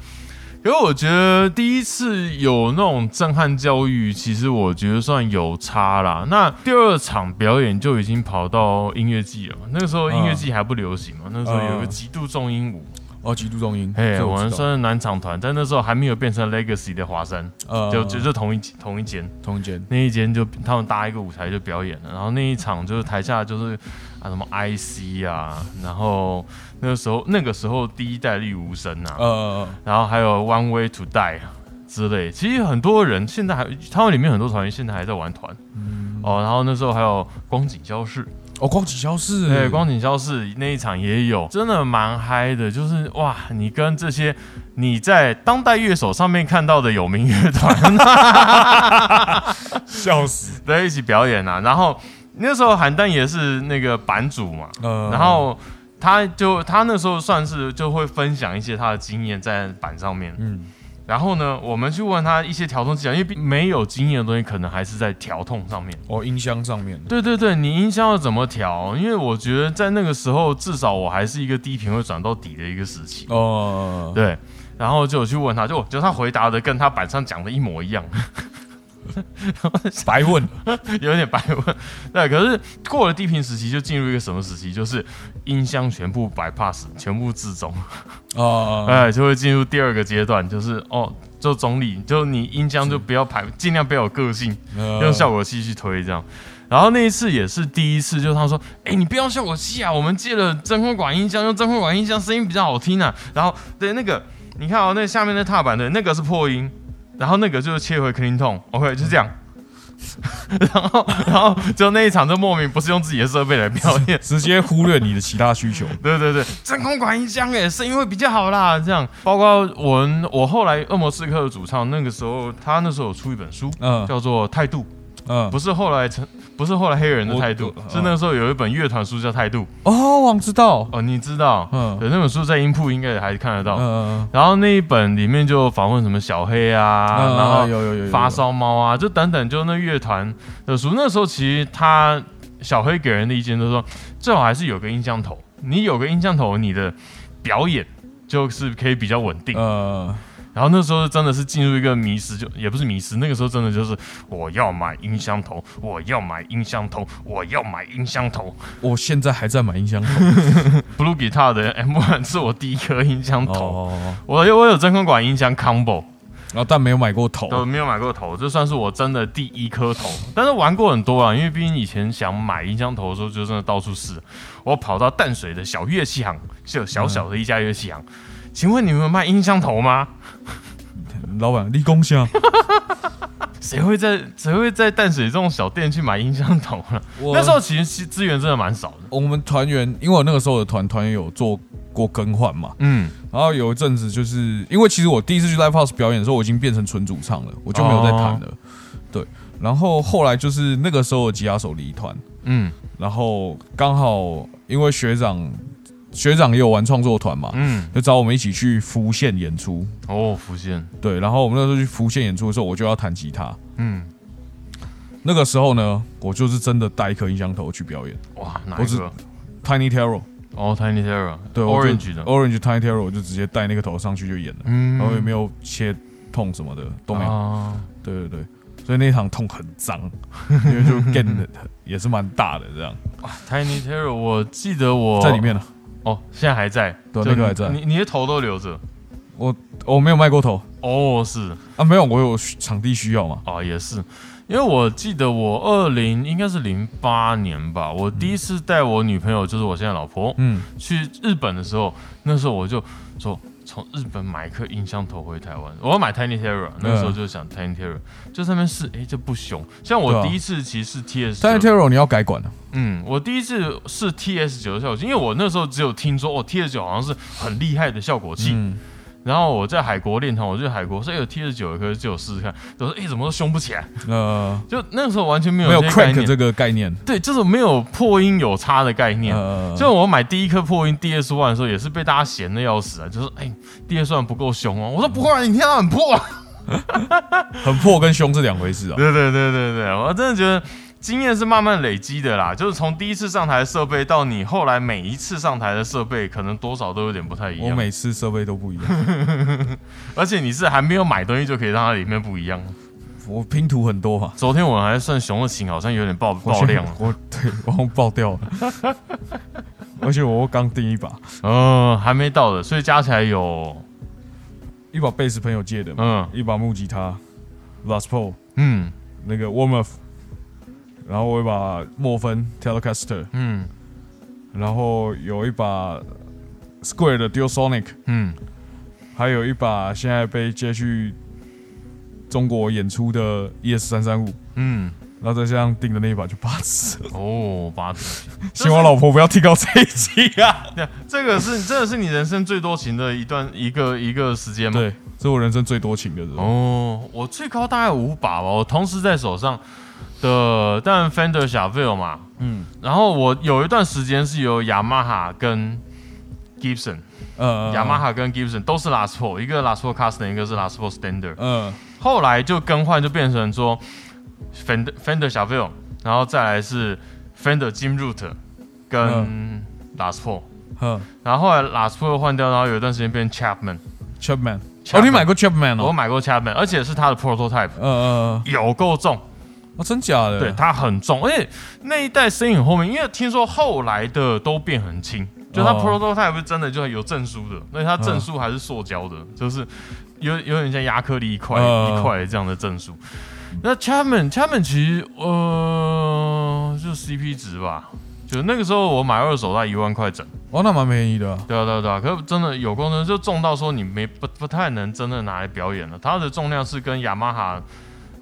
Speaker 2: 因为我觉得第一次有那种震撼教育，其实我觉得算有差啦。那第二场表演就已经跑到音乐季了嘛，那个时候音乐季还不流行嘛，那时候有一个
Speaker 3: 嗯
Speaker 2: 极度重音舞，
Speaker 3: 哦，极度重音，
Speaker 2: 哎，
Speaker 3: 我
Speaker 2: 们算是南场团，但那时候还没有变成 Legacy 的华山，
Speaker 3: 呃
Speaker 2: 就就就同一同一间。
Speaker 3: 同一间，
Speaker 2: 那一间就他们搭一个舞台就表演了，然后那一场就是台下就是啊什么 IC 啊，然后那个时候那个时候第一代绿无声啊，
Speaker 3: 呃
Speaker 2: 然后还有 One Way to Die 啊之类，其实很多人现在还他们里面很多团员现在还在玩团。哦，然后那时候还有光景消逝，
Speaker 3: 哦，光景消逝，
Speaker 2: 对，光景消逝那一场也有，真的蛮嗨的，就是哇，你跟这些你在当代乐手上面看到的有名乐团，*laughs*
Speaker 3: 笑死，
Speaker 2: 在一起表演啊。然后那时候韩丹也是那个版主嘛，
Speaker 3: 呃
Speaker 2: 然后他就他那时候算是就会分享一些他的经验在板上面。
Speaker 3: 嗯
Speaker 2: 然后呢，我们去问他一些调痛技巧，因为毕没有经验的东西，可能还是在调痛上面。
Speaker 3: 哦，音箱上面，
Speaker 2: 对对对，你音箱要怎么调？因为我觉得在那个时候，至少我还是一个低频会转到底的一个时期。
Speaker 3: 哦，
Speaker 2: 对，然后就有去问他，就就他回答的跟他板上讲的一模一样。*laughs*
Speaker 3: 白问，
Speaker 2: 有点白问。对，可是过了低频时期，就进入一个什么时期？就是音箱全部 bypass，全部自中，
Speaker 3: 哦，*laughs*
Speaker 2: 哎，就会进入第二个阶段，就是哦，就总理，就你音箱就不要排，尽量不要有个性，
Speaker 3: 呃
Speaker 2: 用效果器去推这样。然后那一次也是第一次，就是他说：“哎、你不要用效果器啊，我们借了真空管音箱，用真空管音箱声音比较好听啊。”然后对那个，你看哦，那下面那踏板的那个是破音，然后那个就是切回 clean tone，OK，、就这样。*laughs* 然后，然后就那一场就莫名不是用自己的设备来表演，*laughs*
Speaker 3: 直接忽略你的其他需求，*laughs*
Speaker 2: 对对对，真空管音箱哎，声音会比较好啦。这样，包括我我后来恶魔刺客的主唱，那个时候他那时候有出一本书，
Speaker 3: 嗯。
Speaker 2: 叫做《态度》，
Speaker 3: 嗯，
Speaker 2: 不是后来成，不是后来黑人的态度，是那时候有一本乐团书叫《态度》
Speaker 3: 哦，我知道，
Speaker 2: 哦，你知道？
Speaker 3: 嗯
Speaker 2: 对，那本书在音铺应该也还看得到。
Speaker 3: 嗯，
Speaker 2: 然后那一本里面就访问什么小黑啊，
Speaker 3: 嗯
Speaker 2: 然后
Speaker 3: 有有有有
Speaker 2: 发，烧猫啊，就等等，就那乐团的书。那时候其实他小黑给人的意见就是说，最好还是有个音箱头，你有个音箱头，你的表演就是可以比较稳定。
Speaker 3: 呃，
Speaker 2: 然后那时候真的是进入一个迷失，就也不是迷失，那个时候真的就是我要买音箱头，我要买音箱头，我要买音箱头。
Speaker 3: 我现在还在买音箱头。*laughs*
Speaker 2: Blue Guitar 的 M1 是我第一颗音箱头，
Speaker 3: 哦，
Speaker 2: 我有我有真空管音箱 Combo，
Speaker 3: 然后但没有买过头。
Speaker 2: 对没有买过头，这算是我真的第一颗头。但是玩过很多啊，因为毕竟以前想买音箱头的时候，就真的到处试。我跑到淡水的小乐器行，是有小小的一家乐器行。请问你们有卖音箱头吗？
Speaker 3: 老板，立功箱。*laughs*
Speaker 2: 谁会在谁会在淡水这种小店去买音箱头呢？那时候其实资源真的蛮少的。
Speaker 3: 我们团员，因为我那个时候的团团员有做过更换嘛，
Speaker 2: 嗯，
Speaker 3: 然后有一阵子就是因为其实我第一次去 live house 表演的时候，我已经变成纯主唱了，我就没有再弹了。对，然后后来就是那个时候的吉他手离团，
Speaker 2: 嗯
Speaker 3: 然后刚好因为学长学长也有玩创作团嘛，
Speaker 2: 嗯，
Speaker 3: 就找我们一起去福县演出。
Speaker 2: 哦，福建，
Speaker 3: 对，然后我们那时候去福县演出的时候，我就要弹吉他。
Speaker 2: 嗯，
Speaker 3: 那个时候呢，我就是真的带一颗音箱头去表演。
Speaker 2: 哇，哪一个
Speaker 3: ？，Tiny Terror，
Speaker 2: 哦，Tiny Terror，
Speaker 3: 对
Speaker 2: ，Orange 的
Speaker 3: ，Orange Tiny Terror，我就直接带那个头上去就演了，
Speaker 2: 嗯。
Speaker 3: 然后也没有切痛什么的都没有。
Speaker 2: 啊。
Speaker 3: 对对对，所以那场痛很脏，因为就 *laughs* get 的也是蛮大的这样
Speaker 2: ，Tiny Terror，我记得我
Speaker 3: 在里面呢。
Speaker 2: 哦，现在还在，
Speaker 3: 对
Speaker 2: 就
Speaker 3: 那个还在。
Speaker 2: 你你的头都留着。
Speaker 3: 我我没有卖过头。
Speaker 2: 哦，是。
Speaker 3: 啊，没有，我有场地需要嘛。
Speaker 2: 啊，也是，因为我记得我二零应该是零八年吧，我第一次带我女朋友，就是我现在老婆，
Speaker 3: 嗯，
Speaker 2: 去日本的时候，那时候我就说从日本买一颗音箱头回台湾，我要买 Tiny Terror，那个时候就想 Tiny Terror，就在那边试，哎，这不凶。像我第一次其实是
Speaker 3: TS，Tiny Terror 你要改管了，
Speaker 2: 嗯，我第一次是 TS 九的效果器，因为我那时候只有听说哦，TS 九好像是很厉害的效果器。
Speaker 3: 嗯，
Speaker 2: 然后我在海国练团，我去海国所以有 T 十九，可是就有试试看，我说哎怎么都凶不起来，
Speaker 3: 呃，
Speaker 2: 就那个时候完全没有
Speaker 3: 没有
Speaker 2: 这些概
Speaker 3: crack
Speaker 2: 念
Speaker 3: 这个概念，
Speaker 2: 对，就是没有破音有差的概念。
Speaker 3: 呃，
Speaker 2: 就我买第一颗破音 DS One 的时候，也是被大家嫌的要死啊，就是哎 DS One 不够凶哦。我说不会啊，你听到很破、啊。*laughs*
Speaker 3: 很破跟凶是两回事啊。
Speaker 2: 对对对对对，我真的觉得经验是慢慢累积的啦，就是从第一次上台的设备到你后来每一次上台的设备，可能多少都有点不太一样。
Speaker 3: 我每次设备都不一样，*laughs*
Speaker 2: 而且你是还没有买东西就可以让它里面不一样。
Speaker 3: 我拼图很多嘛，
Speaker 2: 昨天我还算熊的琴，好像有点爆爆量了。
Speaker 3: 我对我爆掉了，*laughs* 而且我刚订一把，
Speaker 2: 嗯，还没到的，所以加起来有
Speaker 3: 一把贝斯朋友借的嘛，
Speaker 2: 嗯
Speaker 3: 一把木吉他，Les Paul
Speaker 2: 嗯
Speaker 3: 那个 Warm Up，然后我有一把莫芬 Telecaster，
Speaker 2: 嗯
Speaker 3: 然后有一把 Square 的 Dual Sonic，
Speaker 2: 嗯，
Speaker 3: 还有一把现在被接去中国演出的 ES 三三五，
Speaker 2: 嗯，
Speaker 3: 然后再加上定的那一把就八支了。
Speaker 2: 哦，八支。*laughs*
Speaker 3: 希望老婆不要提高这一集啊！*laughs*
Speaker 2: 对，这个是真的是你人生最多情的一段一个一个时间吗？。
Speaker 3: 对，这是我人生最多情的时候。
Speaker 2: 哦，我最高大概五把吧，我同时在手上的，但 Fender 小 v i l 嘛，
Speaker 3: 嗯，
Speaker 2: 然后我有一段时间是有雅马哈跟 Gibson，
Speaker 3: 呃，
Speaker 2: 雅马，哈跟 Gibson 都是 Last Four，一个 Last Four Custom，一个是 Last Four Standard。
Speaker 3: 嗯
Speaker 2: 后来就更换，就变成说 Fender Fender 小 v i l 然后再来是 Fender Jim Root 跟 Last Four，、
Speaker 3: 嗯
Speaker 2: 然后后来 Last Four 换掉，然后有一段时间变 Chapman。，Chapman，Chapman
Speaker 3: 哦，你买过 Chapman 哦？
Speaker 2: 我买过 Chapman，而且是它的 prototype，
Speaker 3: 呃呃，
Speaker 2: 有够重，
Speaker 3: 哦，真假的？
Speaker 2: 对，它很重，而且那一代声音很后面，因为听说后来的都变很轻，就它
Speaker 3: 哦
Speaker 2: prototype 是真的就有证书的，所以它证书还是塑胶的，就是有有点像亚克力一块、
Speaker 3: 嗯
Speaker 2: 一块这样的证书。那 Chapman Chapman 其实呃就 CP 值吧，就那个时候我买二手在一万块整，
Speaker 3: 哦，那蛮便宜的啊。
Speaker 2: 对啊对啊对啊，可是真的有功能就重到说你没不不太能真的拿来表演了，它的重量是跟雅马哈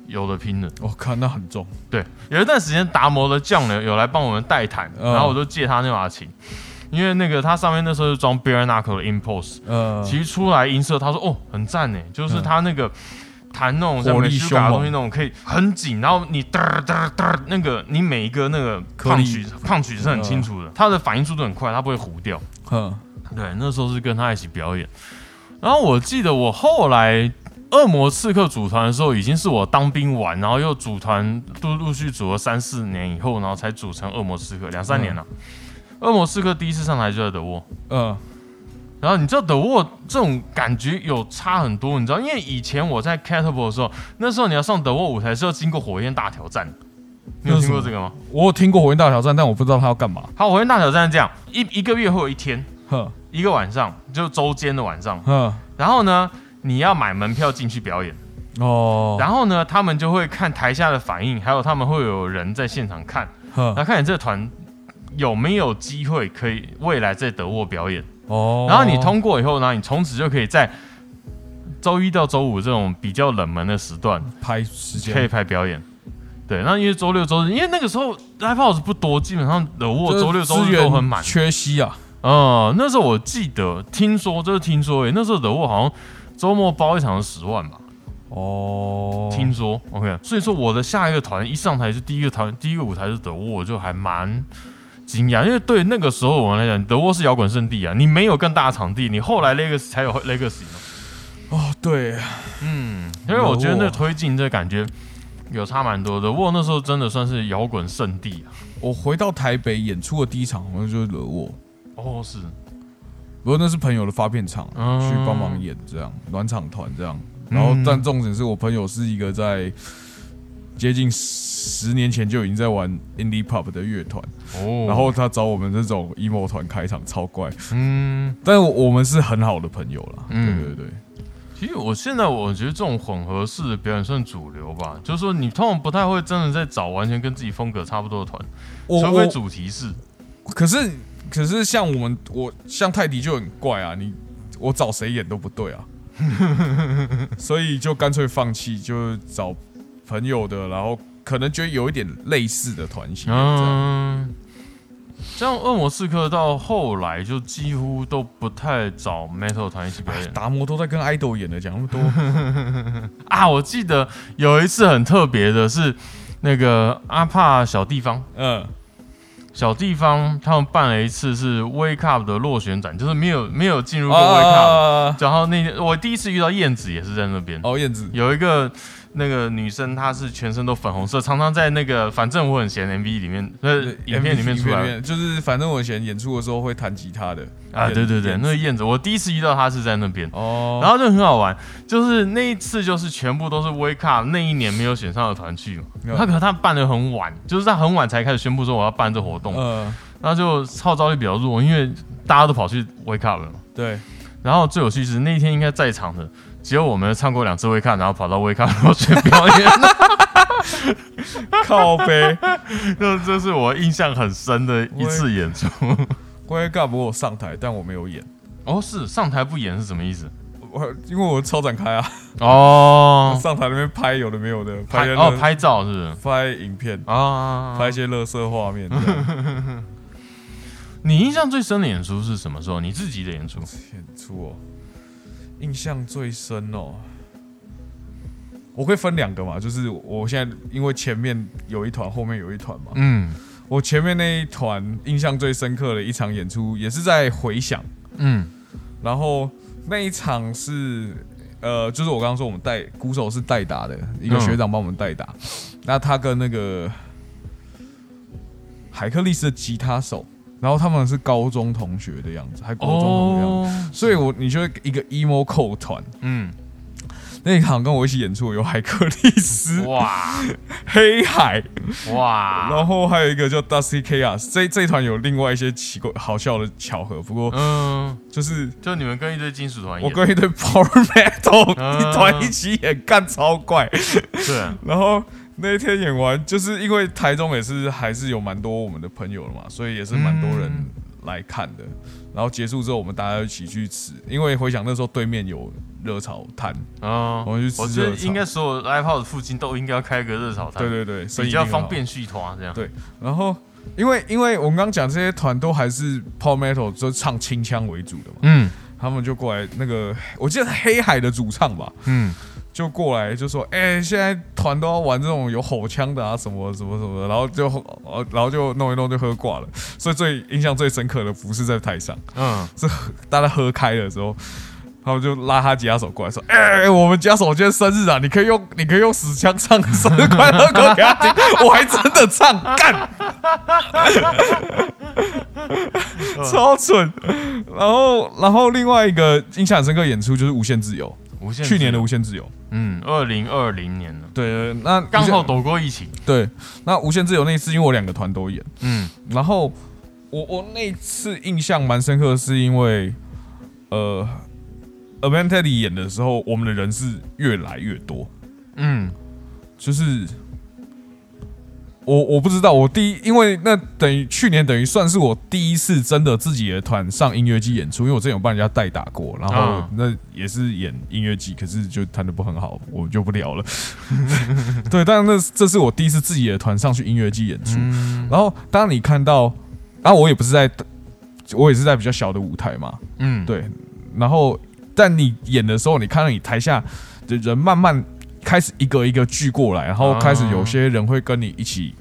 Speaker 2: 有的拼的。
Speaker 3: 我看那很重。
Speaker 2: 对，有一段时间达摩的匠人有来帮我们代弹，
Speaker 3: 嗯
Speaker 2: 然后我就借他那把琴，因为那个它上面那时候是装 bare knuckle 的 impulse，
Speaker 3: 呃，
Speaker 2: 其实出来音色他说哦很赞呢，就是它那个。弹那种像
Speaker 3: 火力
Speaker 2: 美术卡的东西，那种可以很紧，然后你嘚嘚嘚，那个你每一个那个胖曲胖曲是很清楚的，它的反应速度很快，它不会糊掉。
Speaker 3: 嗯，
Speaker 2: 对，那时候是跟他一起表演。然后我记得我后来恶魔刺客组团的时候，已经是我当兵完，然后又组团，陆陆续组了三四年以后，然后才组成恶魔刺客，两三年了。恶魔刺客第一次上台就在德沃，
Speaker 3: 嗯，
Speaker 2: 然后你知道德沃这种感觉有差很多，你知道，因为以前我在 Catapult 的时候，那时候你要上德沃舞台是要经过火焰大挑战，你有听过这个吗？
Speaker 3: 我有听过火焰大挑战，但我不知道他要干嘛。
Speaker 2: 好，火焰大挑战是这样，一一个月会有一天，
Speaker 3: 呵
Speaker 2: 一个晚上，就周间的晚上，
Speaker 3: 呵
Speaker 2: 然后呢，你要买门票进去表演。
Speaker 3: 哦，
Speaker 2: 然后呢，他们就会看台下的反应，还有他们会有人在现场看，那看你这个团有没有机会可以未来在德沃表演。
Speaker 3: 哦，
Speaker 2: 然后你通过以后呢，你从此就可以在周一到周五这种比较冷门的时段
Speaker 3: 拍时间
Speaker 2: 可以，拍表演。对，那因为周六周日，因为那个时候 live house 不多，基本上德沃周六周日都很满。
Speaker 3: 缺席啊。
Speaker 2: 哦、那时候我记得听说，就是听说，诶，那时候德沃好像周末包一场是十万吧。
Speaker 3: 哦，
Speaker 2: 听说，OK，所以说我的下一个团一上台就第一个团，第一个舞台是德沃，我就还蛮惊讶，因为对那个时候我们来讲，德沃是摇滚圣地啊，你没有更大的场地，你后来 Legacy 才有 Legacy 嘛，
Speaker 3: 哦，对，
Speaker 2: 嗯，因为我觉得那个推进这感觉有差蛮多的，德沃那时候真的算是摇滚圣地啊，
Speaker 3: 我回到台北演出的第一场好像就是惹我，
Speaker 2: 哦是，
Speaker 3: 不过那是朋友的发片场，
Speaker 2: 嗯
Speaker 3: 去帮忙演这样暖场团这样。然后
Speaker 2: 嗯，
Speaker 3: 但重点是我朋友是一个在接近十年前就已经在玩 indie pop 的乐团，
Speaker 2: 哦，
Speaker 3: 然后他找我们这种 emo 团开场，超怪。
Speaker 2: 嗯，
Speaker 3: 但我我们是很好的朋友啦，
Speaker 2: 嗯
Speaker 3: 对对对，
Speaker 2: 其实我现在我觉得这种混合式的表演算主流吧，就是说你通常不太会真的在找完全跟自己风格差不多的团，
Speaker 3: 我
Speaker 2: 除非主题是。
Speaker 3: 可是可是像我们我像泰迪就很怪啊，你我找谁演都不对啊，*laughs* 所以就干脆放弃，就找朋友的，然后可能觉得有一点类似的团型，这样。
Speaker 2: 嗯，像恶魔刺客到后来就几乎都不太找 metal 团一起表演。
Speaker 3: 达摩都在跟 idol 演的，讲那么多，*laughs*
Speaker 2: 啊。我记得有一次很特别的是，那个阿帕小地方，
Speaker 3: 嗯，
Speaker 2: 小地方他们办了一次是 Wake Up 的落选展，就是没有没有进入过 Wake Up。
Speaker 3: 啊，
Speaker 2: 然后那天我第一次遇到燕子也是在那边，
Speaker 3: 哦，燕子，
Speaker 2: 有一个那个女生，她是全身都粉红色，常常在那个反正我很闲 MV 里面，呃，影片里面出来。
Speaker 3: 就是反正我以前演出的时候会弹吉他的
Speaker 2: 啊，对对对，那个燕子，我第一次遇到她是在那边，
Speaker 3: 哦，
Speaker 2: 然后就很好玩，就是那一次就是全部都是 Wake Up 那一年没有选上的团去嘛，
Speaker 3: 嗯
Speaker 2: 他可能他办的很晚，就是他很晚才开始宣布说我要办这活动，
Speaker 3: 嗯，
Speaker 2: 然后就号召力比较弱，因为大家都跑去 Wake Up 了嘛。
Speaker 3: 对，
Speaker 2: 然后最有趣是那一天应该在场的只有我们唱过两次 Wake Up，然后跑到 Wake Up 然后去表演，*laughs*
Speaker 3: 靠背。
Speaker 2: 这这是我印象很深的一次演出。
Speaker 3: 关于干不过我上台，但我没有演，
Speaker 2: 哦，是上台不演是什么意思？
Speaker 3: 我因为我超展开啊，
Speaker 2: 哦，
Speaker 3: 上台那边拍有的没有的，拍
Speaker 2: 哦拍照是不是
Speaker 3: 拍影片，
Speaker 2: 啊？
Speaker 3: 拍一些乐色画面。*laughs*
Speaker 2: 你印象最深的演出是什么时候？你自己的演出？
Speaker 3: 演出哦，印象最深哦，我可以分两个嘛，就是我现在因为前面有一团，后面有一团嘛。
Speaker 2: 嗯。
Speaker 3: 我前面那一团印象最深刻的一场演出，也是在回响，
Speaker 2: 嗯。
Speaker 3: 然后那一场是。呃，就是我刚刚说我们代鼓手是代打的一个
Speaker 2: 嗯
Speaker 3: 学长帮我们代打，那他跟那个海克力斯的吉他手，然后他们是高中同学的样子，还高中同学的样子，
Speaker 2: 哦，
Speaker 3: 所以我你就会一个 emo 扣团，
Speaker 2: 嗯。
Speaker 3: 那一场跟我一起演出有海克利斯、
Speaker 2: 哇。*laughs*
Speaker 3: 黑海，
Speaker 2: 哇，
Speaker 3: 然后还有一个叫 Dusty Chaos，这这一团有另外一些奇怪好笑的巧合，不过
Speaker 2: 嗯，
Speaker 3: 就是
Speaker 2: 就你们跟一堆金属团演，
Speaker 3: 我跟一堆 Power Metal
Speaker 2: 嗯。
Speaker 3: 一 *laughs* 团一起演，干超怪。
Speaker 2: 对，
Speaker 3: 然后那一天演完，就是因为台中也是还是有蛮多我们的朋友了嘛，所以也是蛮多人
Speaker 2: 嗯
Speaker 3: 来看的。然后结束之后，我们大家一起去吃，因为回想那时候对面有热炒摊，
Speaker 2: 啊，
Speaker 3: 我们去吃
Speaker 2: 我觉得应该所有 live house 附近都应该要开个热炒摊，
Speaker 3: 对对对，
Speaker 2: 比较方。便续团这样。
Speaker 3: 对然后因为因为我们刚刚讲这些团都还是 Power Metal，就唱清腔为主的嘛，
Speaker 2: 嗯
Speaker 3: 他们就过来那个，我记得是黑海的主唱吧，
Speaker 2: 嗯，
Speaker 3: 就过来就说：“哎、现在团都要玩这种有吼腔的啊，什么什么什么的。”然后就呃，然后就弄一弄就喝挂了。所以最印象最深刻的不是在台上，
Speaker 2: 嗯 *laughs* 是
Speaker 3: 大家喝开的时候，他们就拉他吉他手过来说：“哎、我们吉他手今天生日啊，你可以用你可以用死腔唱生日快乐歌给他听。”我还真的唱，干，超蠢。然后，然后另外一个印象很深刻演出就是《无限自由
Speaker 2: 无限》，
Speaker 3: 去年的《无限自由》。
Speaker 2: 嗯，二零二零年了，
Speaker 3: 对，那
Speaker 2: 刚好躲过疫情。
Speaker 3: 对，那《无限自由》那一次，因为我两个团都演，
Speaker 2: 嗯。
Speaker 3: 然后我我那次印象蛮深刻，是因为呃 avantedy 演的时候，我们的人是越来越多，
Speaker 2: 嗯。
Speaker 3: 就是我我不知道，我第一，因为那等于去年等于算是我第一次真的自己的团上音乐季演出，因为我之前有帮人家代打过，然后
Speaker 2: 嗯
Speaker 3: 那也是演音乐季，可是就弹的不很好，我就不聊了。*laughs* 对，但那这是我第一次自己的团上去音乐季演出，
Speaker 2: 嗯
Speaker 3: 然后当你看到，啊，我也不是在，我也是在比较小的舞台嘛，
Speaker 2: 嗯，
Speaker 3: 对，然后但你演的时候，你看到你台下的人慢慢开始一个一个聚过来，然后开始有些人会跟你一起，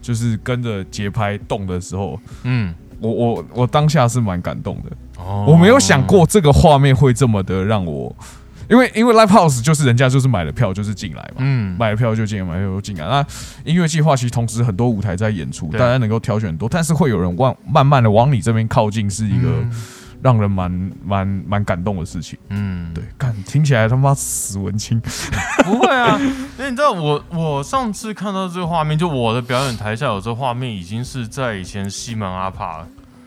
Speaker 3: 就是跟着节拍动的时候，
Speaker 2: 嗯，
Speaker 3: 我我我当下是蛮感动的，
Speaker 2: 哦。
Speaker 3: 我没有想过这个画面会这么的让我，因为因为 live house 就是人家就是买了票就是进来嘛，
Speaker 2: 嗯，
Speaker 3: 买了票就进来，买了票就进来。那音乐计划其实同时很多舞台在演出，大家能够挑选很多，但是会有人往慢慢的往你这边靠近，是一个让人蛮蛮蛮感动的事情。
Speaker 2: 嗯，
Speaker 3: 对，感听起来他妈死文青，*laughs*
Speaker 2: 不会啊，*laughs* 因为你知道我我上次看到这个画面，就我的表演台下有这画面，已经是在以前西门阿帕了，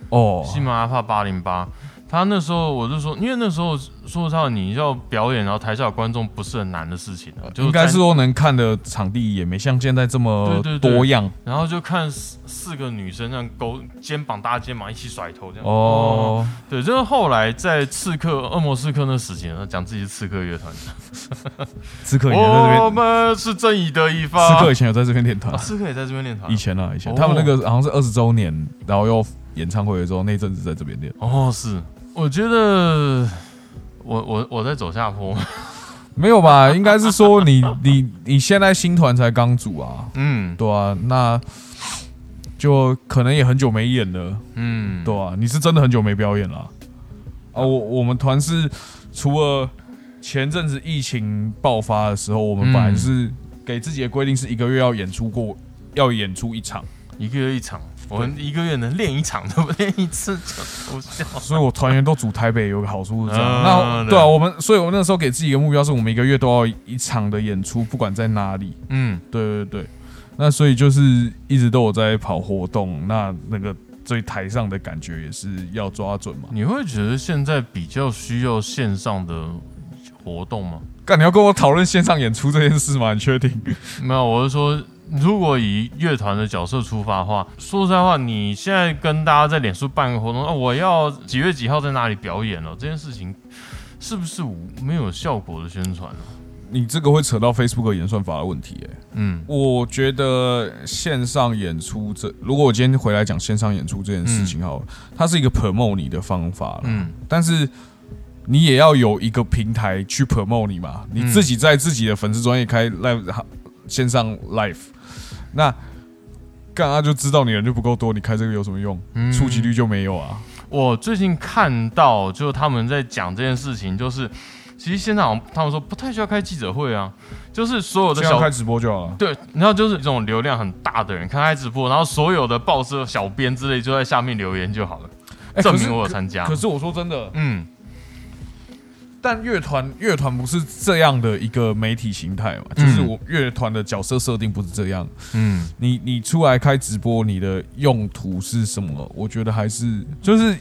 Speaker 3: 哦，
Speaker 2: 西门阿帕八零八。他那时候我就说，因为那时候说实话，你要表演，然后台下有观众不是很难的事情啊，就
Speaker 3: 应该是说能看的场地也没像现在这么多样
Speaker 2: 然后就看四四个女生这样勾肩膀搭肩膀一起甩头这样。
Speaker 3: 哦。
Speaker 2: 对，就是后来在刺客恶魔刺客那时期，讲自己是刺客乐团，*laughs*
Speaker 3: 刺客以前在这边我，
Speaker 2: 们是正义的一方。
Speaker 3: 刺客以前有在这边练团
Speaker 2: 啊，，刺客也在这边练团
Speaker 3: 以。前啊，以前
Speaker 2: 哦
Speaker 3: 他们那个好像是二十周年，然后又演唱会的时候，那阵子在这边练。
Speaker 2: 哦，是，我觉得我我我在走下坡。*laughs*
Speaker 3: 没有吧？应该是说你你你现在新团才刚组啊，
Speaker 2: 嗯
Speaker 3: 对啊，那就可能也很久没演了，
Speaker 2: 嗯，
Speaker 3: 对啊，你是真的很久没表演了啊。啊我我们团是除了前阵子疫情爆发的时候，我们本来是给自己的规定是一个月要演出过，要演出一场，
Speaker 2: 一个月一场，我们一个月能练一场，对不对？练一次就。
Speaker 3: 所以我团员都组台北有个好处是这样。那对啊，我们所以我那时候给自己一个目标是我们一个月都要一场的演出，不管在哪里。
Speaker 2: 嗯，
Speaker 3: 对对对，那所以就是一直都有在跑活动，那那个最台上的感觉也是要抓准嘛。
Speaker 2: 你会觉得现在比较需要线上的活动吗？
Speaker 3: 干，你要跟我讨论线上演出这件事吗？你确定？
Speaker 2: 没有，我是说，如果以乐团的角色出发的话，说实在话，你现在跟大家在脸书办个活动，啊，我要几月几号在哪里表演了，这件事情是不是无没有效果的宣传呢、
Speaker 3: 你这个会扯到 Facebook 演算法的问题、欸，
Speaker 2: 嗯。
Speaker 3: 我觉得线上演出这，如果我今天回来讲线上演出这件事情好了，它是一个 promote 你的方法了，
Speaker 2: 嗯。
Speaker 3: 但是你也要有一个平台去 promote 你嘛，你自己在自己的粉丝专业开 live 线上 live，那干他就知道你人就不够多，你开这个有什么用？
Speaker 2: 嗯
Speaker 3: 触及率就没有啊。
Speaker 2: 我最近看到，就他们在讲这件事情，就是其实现在好像他们说不太需要开记者会啊，就是所有的小
Speaker 3: 开直播就好了。
Speaker 2: 对，然后就是这种流量很大的人看开直播，然后所有的报社小编之类就在下面留言就好了，证明我有参加
Speaker 3: 可。是我说真的，
Speaker 2: 嗯
Speaker 3: 但乐团乐团不是这样的一个媒体形态嘛？就是
Speaker 2: 嗯
Speaker 3: 我乐团的角色设定不是这样。
Speaker 2: 嗯
Speaker 3: 你你出来开直播，你的用途是什么？我觉得还是就是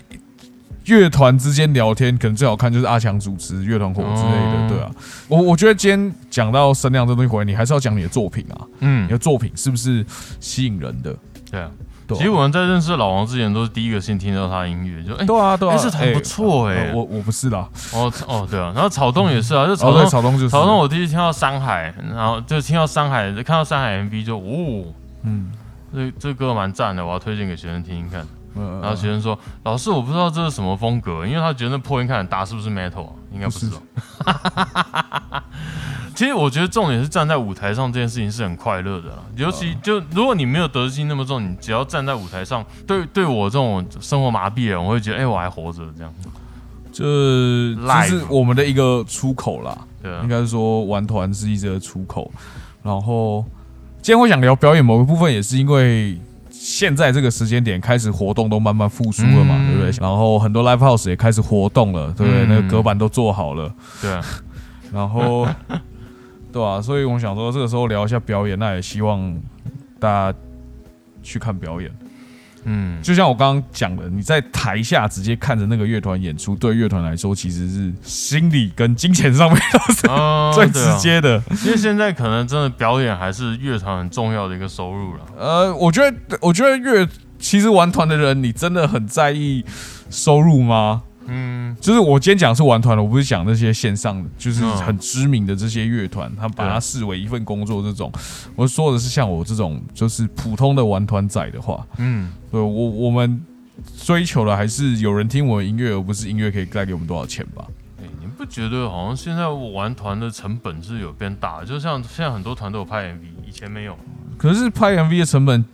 Speaker 3: 乐团之间聊天，可能最好看就是阿强主持乐团火之类的，
Speaker 2: 哦
Speaker 3: 对啊。我我觉得今天讲到声量这东西回来，你还是要讲你的作品啊，嗯你
Speaker 2: 嗯，
Speaker 3: 的作品是不是吸引人的？
Speaker 2: 对啊。
Speaker 3: 对啊。
Speaker 2: 其实我们在认识老王之前，都是第一个先听到他的音乐，就哎，
Speaker 3: 对啊对啊，
Speaker 2: 哎这团不错哎。
Speaker 3: 呃我我不是啦，
Speaker 2: 哦哦对啊，然后草东也是啊，就草
Speaker 3: 哦对，
Speaker 2: 东
Speaker 3: 草东就是。
Speaker 2: 草东，我第一次听到山海，然后就听到山海，看到山海 MV 就哦，
Speaker 3: 嗯。
Speaker 2: 这这歌蛮赞的，我要推荐给学生听听看。
Speaker 3: 呃。
Speaker 2: 然后学生说：“老师，我不知道这是什么风格，因为他觉得那破音看很大，是不是 metal 啊？应该不是哦。*laughs* 其实我觉得重点是站在舞台上这件事情是很快乐的啦，尤其就如果你没有得失心那么重，你只要站在舞台上，对对我这种生活麻痹的人，我会觉得哎、我还活着这样。
Speaker 3: 这这是我们的一个出口啦。应，该是说玩团是一个出口。然后今天会想聊表演某个部分，也是因为现在这个时间点开始活动都慢慢复苏了嘛，
Speaker 2: 嗯
Speaker 3: 对不对？然后很多 live house 也开始活动了，对不对？
Speaker 2: 嗯
Speaker 3: 那个隔板都做好了，
Speaker 2: 对啊，*laughs*
Speaker 3: 然后 *laughs* 对啊，所以我想说这个时候聊一下表演，那也希望大家去看表演。
Speaker 2: 嗯，
Speaker 3: 就像我刚刚讲的，你在台下直接看着那个乐团演出，对乐团来说其实是心理跟金钱上面都是 *laughs*
Speaker 2: 哦
Speaker 3: 最直接的。
Speaker 2: 因为现在可能真的表演还是乐团很重要的一个收入了。
Speaker 3: 呃，我觉得，我觉得乐其实玩团的人，你真的很在意收入吗？
Speaker 2: 嗯，
Speaker 3: 就是我今天讲是玩团的，我不是讲那些线上的，就是
Speaker 2: 嗯
Speaker 3: 很知名的这些乐团，他们把它视为一份工作这种。我说的是像我这种就是普通的玩团仔的话，
Speaker 2: 嗯，
Speaker 3: 对我我们追求的还是有人听我们音乐，而不是音乐可以带给我们多少钱吧？
Speaker 2: 哎、你不觉得好像现在我玩团的成本是有变大？就像现在很多团都有拍 MV，以前没有。
Speaker 3: 可是拍 MV 的成本，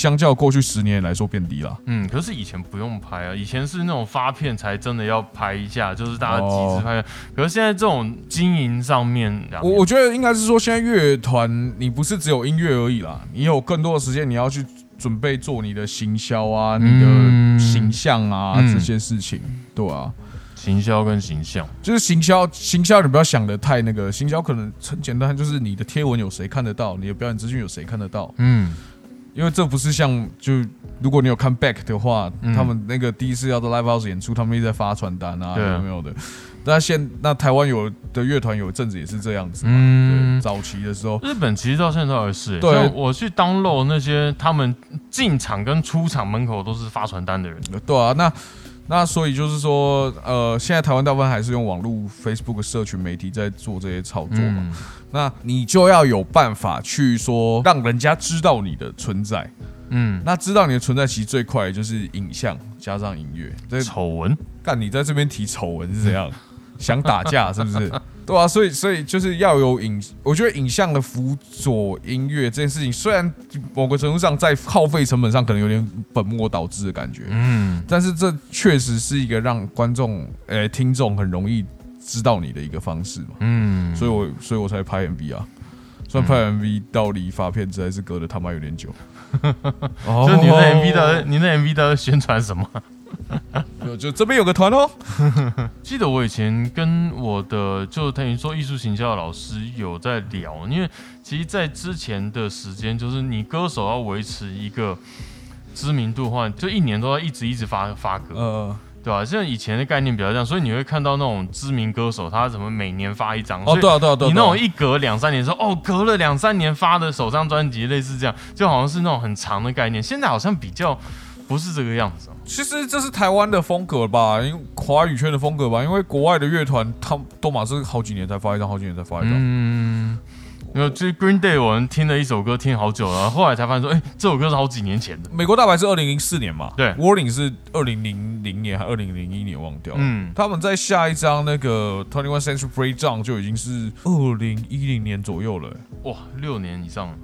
Speaker 3: 相较过去十年来说变低了。
Speaker 2: 嗯，可是以前不用拍啊，以前是那种发片才真的要拍一下，就是大家集资拍。可是现在这种经营上面，
Speaker 3: 我我觉得应该是说，现在乐团你不是只有音乐而已啦，你有更多的时间，你要去准备做你的行销啊、你
Speaker 2: 嗯
Speaker 3: 的形象啊、
Speaker 2: 嗯。
Speaker 3: 这些事情，对啊，
Speaker 2: 行销跟形象，
Speaker 3: 就是行销，行销你不要想的太那个，行销可能很简单，就是你的贴文有谁看得到，你的表演资讯有谁看得到，
Speaker 2: 嗯
Speaker 3: 因为这不是像就如果你有看 Back 的话，
Speaker 2: 嗯。
Speaker 3: 他们那个第一次要到 Live House 演出，他们一直在发传单啊，有没有的？那现那台湾有的乐团有一阵子也是这样子嘛，
Speaker 2: 嗯。
Speaker 3: 对，早期的时候，
Speaker 2: 日本其实到现在都还是、欸，
Speaker 3: 对。
Speaker 2: 我去 download 那些他们进场跟出场门口都是发传单的人，
Speaker 3: 对啊，那那所以就是说，呃，现在台湾大部分还是用网络 Facebook 社群媒体在做这些操作嘛，
Speaker 2: 嗯
Speaker 3: 那你就要有办法去说让人家知道你的存在。
Speaker 2: 嗯，
Speaker 3: 那知道你的存在，其实最快的就是影像加上音乐。这
Speaker 2: 丑闻，
Speaker 3: 干你在这边提丑闻是怎样？想打架是不是？对啊，所以所以就是要有影，我觉得影像的辅佐音乐这件事情，虽然某个程度上在耗费成本上可能有点本末倒置的感觉，
Speaker 2: 嗯
Speaker 3: 但是这确实是一个让观众、呃、听众很容易知道你的一个方式嘛。
Speaker 2: 嗯，
Speaker 3: 所以我所以我才拍 MV 啊。虽然拍 MV 到离发片实在是隔得他妈有点久。*laughs* 哦
Speaker 2: 就你的 MV 的，你的 MV 的宣传什么？*laughs*
Speaker 3: 就就这边有个团哦，*laughs*
Speaker 2: 记得我以前跟我的就等于说艺术形象的老师有在聊，因为其实，在之前的时间，就是你歌手要维持一个知名度的话，就一年都要一直一直发发歌，
Speaker 3: 呃，
Speaker 2: 对吧？像以前的概念比较这样，所以你会看到那种知名歌手，他怎么每年发一张，
Speaker 3: 哦，对啊，对啊，对啊，
Speaker 2: 你那种一隔两三年说，哦，隔了两三年发的首张专辑，类似这样，就好像是那种很长的概念。现在好像比较不是这个样子哦。
Speaker 3: 其实这是台湾的风格吧，因为华语圈的风格吧，因为国外的乐团他们都马是好几年才发一张，好几年才发一张。
Speaker 2: 嗯，因为就是 Green Day，我们听了一首歌听好久了，后来才发现说，哎、这首歌是好几年前的。
Speaker 3: 美国大白是二零零四年嘛，
Speaker 2: 对
Speaker 3: ，Warning 是二零零零年还二零零一年忘掉了。
Speaker 2: 嗯，
Speaker 3: 他们在下一张那个 Twenty One Century Breakdown 就已经是二零一零年左右了、欸
Speaker 2: 哇，六年以上了。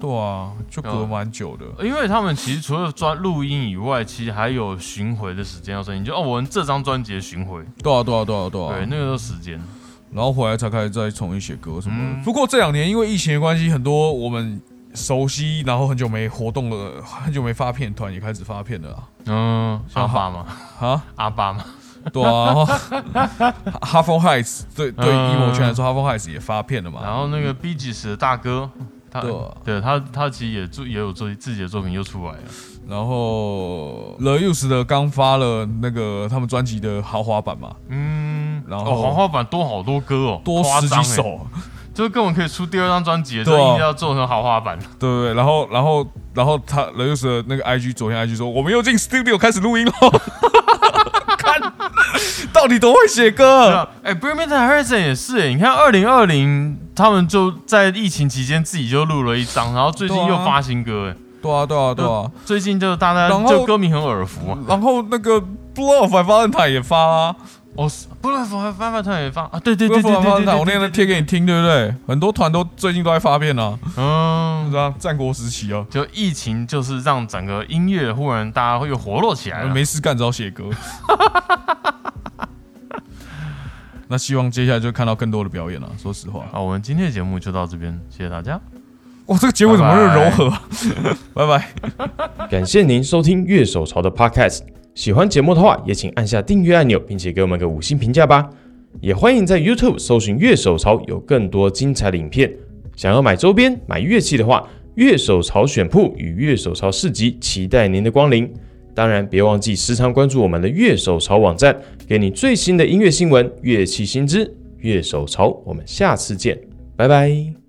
Speaker 3: 对啊，就隔蛮久的。
Speaker 2: 因为他们其实除了专录音以外，其实还有巡回的时间要申请。就哦，我们这张专辑的巡回，
Speaker 3: 对啊，对啊，对啊，对啊。
Speaker 2: 对，那个都时间。
Speaker 3: 然后回来才开始再重新写歌什么的。
Speaker 2: 嗯
Speaker 3: 不过这两年因为疫情的关系，很多我们熟悉，然后很久没活动了，很久没发片团也开始发片了啊。
Speaker 2: 嗯，阿爸嘛，
Speaker 3: 啊，
Speaker 2: 阿爸嘛，
Speaker 3: 对啊，然 *laughs* 后哈佛 Heights 对对
Speaker 2: 嗯
Speaker 3: emo 圈来说，哈佛 Heights 也发片了嘛。
Speaker 2: 然后那个 B G S 的大哥，他
Speaker 3: 对
Speaker 2: 他他其实也做也有做自己的作品又出来了。
Speaker 3: 然后 The Use 的刚发了那个他们专辑的豪华版嘛，
Speaker 2: 嗯，
Speaker 3: 然后
Speaker 2: 哦，豪华版多好多歌哦，
Speaker 3: 多十几首，
Speaker 2: 就是根本可以出第二张专辑了，
Speaker 3: 对啊
Speaker 2: 就一定要做成豪华版。
Speaker 3: 对对对。然后然后然后他 The Use 的那个 IG 昨天 IG 说我们又进 Studio 开始录音了，*laughs* 看到底多会写
Speaker 2: 对
Speaker 3: 歌。
Speaker 2: 啊，哎 b r i m i t o n Harrison 也是哎，你看二零二零他们就在疫情期间自己就录了一张，然后最近又发新歌哎，
Speaker 3: 对啊对啊对啊。
Speaker 2: 最近就大家
Speaker 3: 然
Speaker 2: 就歌迷很耳福啊。
Speaker 3: 然后那个 Blow of Valentine 也发啦
Speaker 2: 哦，布莱佛还翻翻团也发啊，对对对对对对
Speaker 3: 我那
Speaker 2: 对，
Speaker 3: 天贴给你听，对不对？很多团都最近都在发片啊，
Speaker 2: 嗯
Speaker 3: 是。啊，战国时期啊，
Speaker 2: 就疫情就是让整个音乐忽然大家会又活络起来了。
Speaker 3: 没事干只好写歌。*laughs* 那希望接下来就看到更多的表演了。说实话，
Speaker 4: 好，我们今天的节目就到这边，谢谢大家。
Speaker 3: 哇，这个结尾怎么那么柔和啊？拜拜。*laughs* *laughs*
Speaker 2: 感谢您收听乐手潮的 Podcast。喜欢节目的话，也请按下订阅按钮，并且给我们个五星评价吧。也欢迎在 YouTube 搜寻乐手潮，有更多精彩的影片。想要买周边、买乐器的话，乐手潮选铺与乐手潮市集期待您的光临。当然，别忘记时常关注我们的乐手潮网站，给你最新的音乐新闻、乐器新知。乐手潮，我们下次见，拜拜。